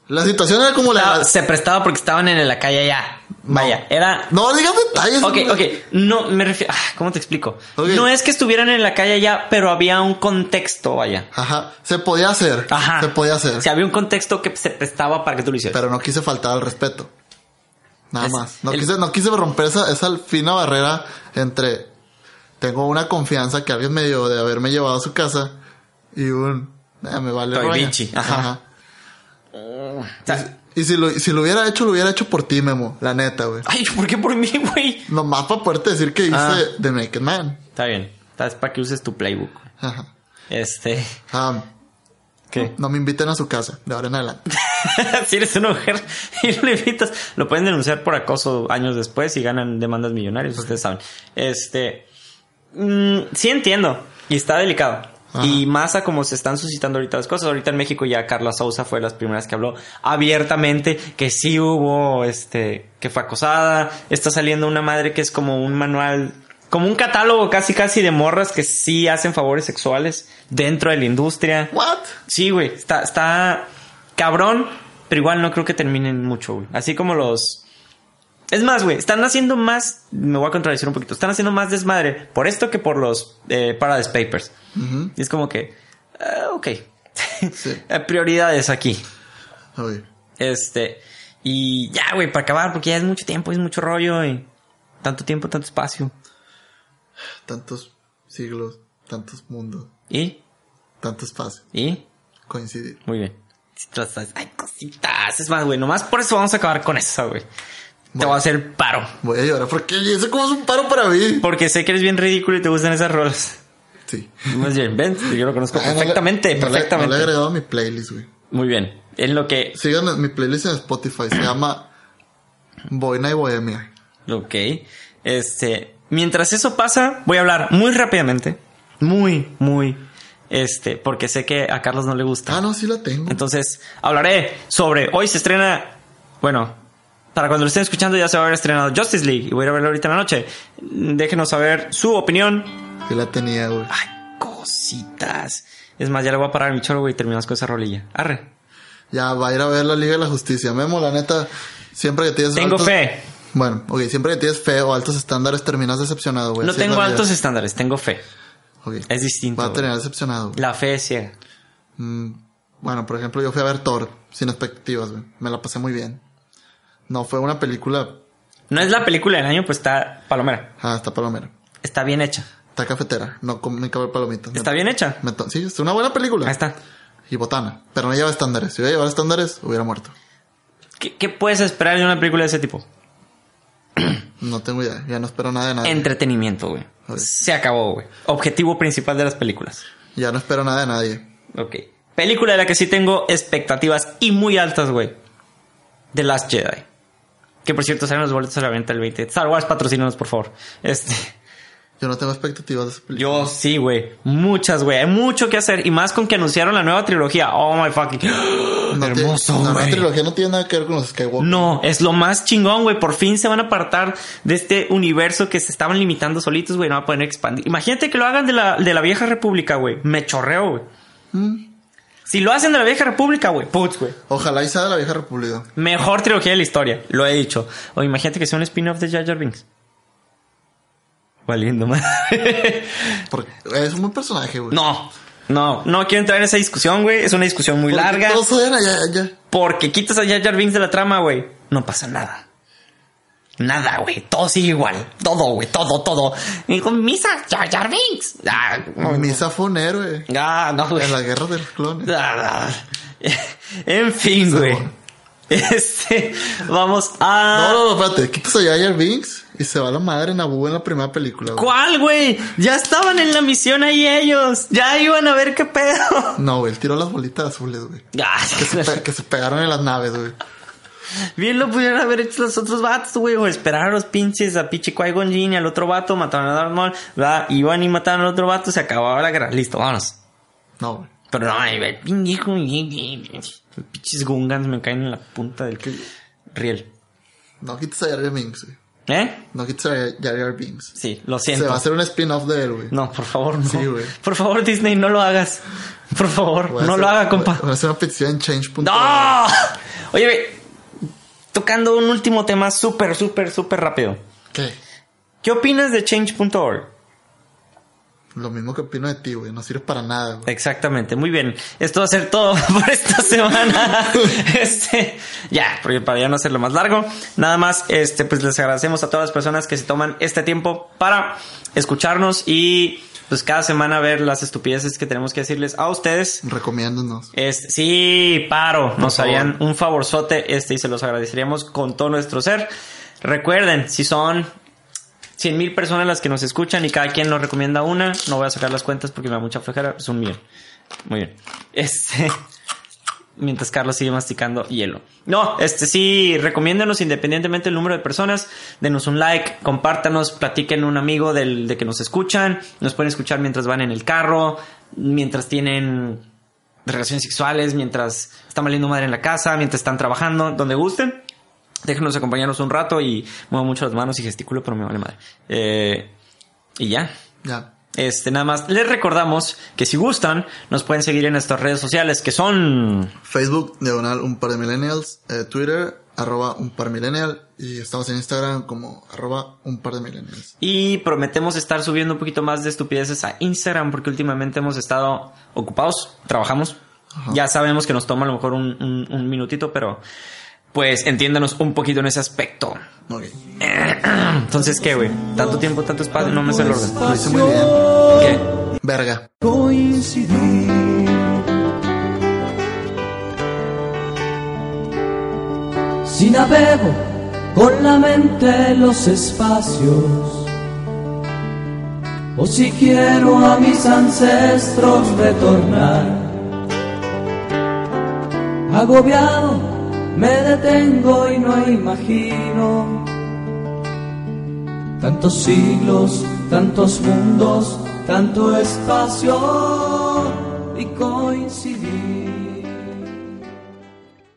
La situación era como la... Se prestaba porque estaban en la calle allá. Vaya, era No digas detalles. Ok, no- ok. No, me refiero... ah, ¿Cómo te explico? No es que estuvieran en la calle ya, pero había un contexto, vaya. Ajá. Se podía hacer. Ajá. Se podía hacer. O sea, había un contexto que se prestaba para que tú lo hicieras. Pero no quise faltar al respeto. Nada Es- más. No el- quise, no quise romper esa, esa fina barrera entre tengo una confianza que alguien me dio de haberme llevado a su casa y un "Eh, me vale Estoy roña". bichi. Ajá. O sea, Y si lo, si lo hubiera hecho, lo hubiera hecho por ti, Memo. La neta, güey. ay, ¿por qué por mí, güey? Nomás para poderte decir que hice Ah. The Naked Man. Está bien. Es para que uses tu playbook. Ajá. Este... ¿Qué? no me inviten a su casa, de ahora en adelante. <laughs> si eres una mujer y lo invitas, lo pueden denunciar por acoso años después y ganan demandas millonarias, ustedes saben. Este, mm, sí entiendo y está delicado. Ajá. Y más a como se están suscitando ahorita las cosas. Ahorita en México ya Carla Sousa fue de las primeras que habló abiertamente que sí hubo, este, que fue acosada. Está saliendo una madre que es como un manual, como un catálogo casi casi de morras que sí hacen favores sexuales dentro de la industria. ¿What? Sí, güey, está, está cabrón, pero igual no creo que terminen mucho, güey. Así como los... Es más, güey, están haciendo más, me voy a contradecir un poquito, están haciendo más desmadre por esto que por los eh, Paradise Papers. Y es como que, ah, ok, <laughs> Sí. Eh, prioridades aquí. Ok. Este, y ya, güey, para acabar, porque ya es mucho tiempo, es mucho rollo y tanto tiempo, tanto espacio. Tantos siglos, tantos mundos, ¿Y? tanto espacio. ¿Y? Coincidir. Muy bien. Ay, cositas. Es más, güey, nomás por eso vamos a acabar con eso, güey. Te voy a hacer paro. Voy a llorar porque eso como es un paro para mí. Porque sé que eres bien ridículo y te gustan esas rolas. Sí. Más bien, ven, yo lo conozco Ah, no le- perfectamente, no le- perfectamente. No le he agregado a mi playlist, güey. Muy bien. En lo que... Sigan mi playlist en Spotify. Se llama Boina y Bohemia. Ok. Este... Mientras eso pasa, voy a hablar muy rápidamente. Muy, muy... Este... Porque sé que a Carlos no le gusta. Ah, no, sí la tengo. Entonces, hablaré sobre... Hoy se estrena... Bueno... Para cuando lo estén escuchando ya se va a haber estrenado Justice League. Y voy a ir a verlo ahorita en la noche. Déjenos saber su opinión Sí la tenía, güey. Ay, cositas. Es más, ya le voy a parar mi choro, güey, y terminamos con esa rolilla. Arre. Ya va a ir a ver la Liga de la Justicia. Memo, la neta, siempre que tienes Tengo altos- fe. Bueno, ok, siempre que tienes fe o altos estándares terminas decepcionado, güey. No tengo altos estándares, tengo fe. Ok. Es distinto. Va a terminar decepcionado. güey. La fe es ciega. Mm, bueno, por ejemplo, yo fui a ver Thor sin expectativas, güey. Me la pasé muy bien. No fue una película. No es la película del año, pues está palomera. Ah, está palomera. Está bien hecha. Está cafetera. No com- ni cabe palomitas. Está bien hecha. me to- sí, es una buena película. Ahí está. Y botana. Pero no lleva estándares. Si hubiera llevado estándares, hubiera muerto. ¿Qué, qué puedes esperar de una película de ese tipo? <clears throat> No tengo idea. Ya no espero nada de nadie. Entretenimiento, güey. Ok. Se acabó, güey. Objetivo principal de las películas. Ya no espero nada de nadie. Ok. Película de la que sí tengo expectativas y muy altas, güey. The Last Jedi. Que por cierto salen los boletos a la venta el 20. Star Wars, patrocínanos, por favor. Este. Yo no tengo expectativas de esa película. Yo sí, güey. Muchas, güey. Hay mucho que hacer. Y más con que anunciaron la nueva trilogía. Oh my fucking. No <gasps> Hermoso, La nueva güey. trilogía no tiene nada que ver con los Skywalker. No, es lo más chingón, güey. Por fin se van a apartar de este universo que se estaban limitando solitos, güey. No va a poder expandir. Imagínate que lo hagan de la, de la vieja república, güey. Me chorreo, güey. Mm. Si lo hacen de la vieja república, güey. Putz, güey. Ojalá y sea de la vieja república. Mejor trilogía de la historia. Lo he dicho. O imagínate que sea un spin-off de Jar Jar Binks. Valiendo más. <laughs> Es un buen personaje, güey. no. No, no quiero entrar en esa discusión, güey. Es una discusión muy Porque larga. Todos odian a ya, ya. Porque quitas a Jar Jar Binks de la trama, güey. No pasa nada. Nada, güey. Todo sigue igual. Todo, güey. Todo, todo. Y con misa, Jar Jar Binks. Ah, no, Misa fue un héroe. ah, no, güey. En la guerra de los clones. Ah, En fin, güey. <laughs> Este, vamos a... No, no, no, espérate. Quitas a Jar Jar Binks y se va la madre Naboo en la primera película, güey. ¿Cuál, güey? Ya estaban en la misión ahí ellos. Ya iban a ver qué pedo. No, güey. Él tiró las bolitas azules, güey. Ah, Que se, <laughs> pe- que se pegaron en las naves, güey. Bien lo pudieron haber hecho los otros vatos, güey. O esperar a los pinches a pinche Qui-Gon Jinn y al otro vato. Mataron a Darth Maul. ¿verdad? Iban y mataron al otro vato. Se acababa la guerra. Listo, vámonos. No, güey. Pero no, güey, pinches Gungans me caen en la punta del riel. No quites a Jar Binks, güey. ¿Eh? No quites a Jar Binks. Sí, lo Se siento. va a hacer un spin-off de él, güey. No, por favor, no. Sí, güey. Por favor, Disney, no lo hagas. Por favor, Voy no hacer- lo haga, compa. Voy a hacer una petición en change.org. ¡No! Oye, güey, tocando un último tema súper, súper, súper rápido. ¿Qué? ¿Qué opinas de change.org? Lo mismo que opino de ti, güey. No sirve para nada, güey. Exactamente, muy bien. Esto va a ser todo <laughs> por esta semana. <laughs> este, ya, porque para ya no hacerlo más largo. Nada más, este, pues les agradecemos a todas las personas que se toman este tiempo para escucharnos y pues cada semana ver las estupideces que tenemos que decirles a ustedes. Recomiéndanos. Este, sí, paro. Nos harían un favorzote este y se los agradeceríamos con todo nuestro ser. Recuerden, si son 100 mil personas las que nos escuchan y cada quien nos recomienda una, no voy a sacar las cuentas porque me da mucha flojera, es un millón. Muy bien. Este, mientras Carlos sigue masticando hielo. No, este sí, recomiéndanos independientemente del número de personas, denos un like, compártanos, platiquen un amigo del, de que nos escuchan, nos pueden escuchar mientras van en el carro, mientras tienen relaciones sexuales, mientras están valiendo madre en la casa, mientras están trabajando, donde gusten. Déjenos acompañarnos un rato y muevo mucho las manos y gesticulo, pero me vale madre. Eh, y ya. Ya. Este, nada más, les recordamos que si gustan, nos pueden seguir en nuestras redes sociales, que son... Facebook, diagonal un par de millennials. Eh, Twitter, arroba un par millennial. Y estamos en Instagram como arroba un par de millennials. Y prometemos estar subiendo un poquito más de estupideces a Instagram, porque últimamente hemos estado ocupados, trabajamos. Ya sabemos que nos toma a lo mejor un, un- un minutito, pero pues entiéndanos un poquito en ese aspecto. Ok. <clears throat> Entonces, ¿qué, güey? Tanto tiempo, tanto espacio, no me sé el orden. Lo hice muy bien. ¿Qué? Verga. coincidir. Si navego con la mente en los espacios, o si quiero a mis ancestros retornar, agobiado me detengo y no imagino tantos siglos, tantos mundos, tanto espacio y coincidir.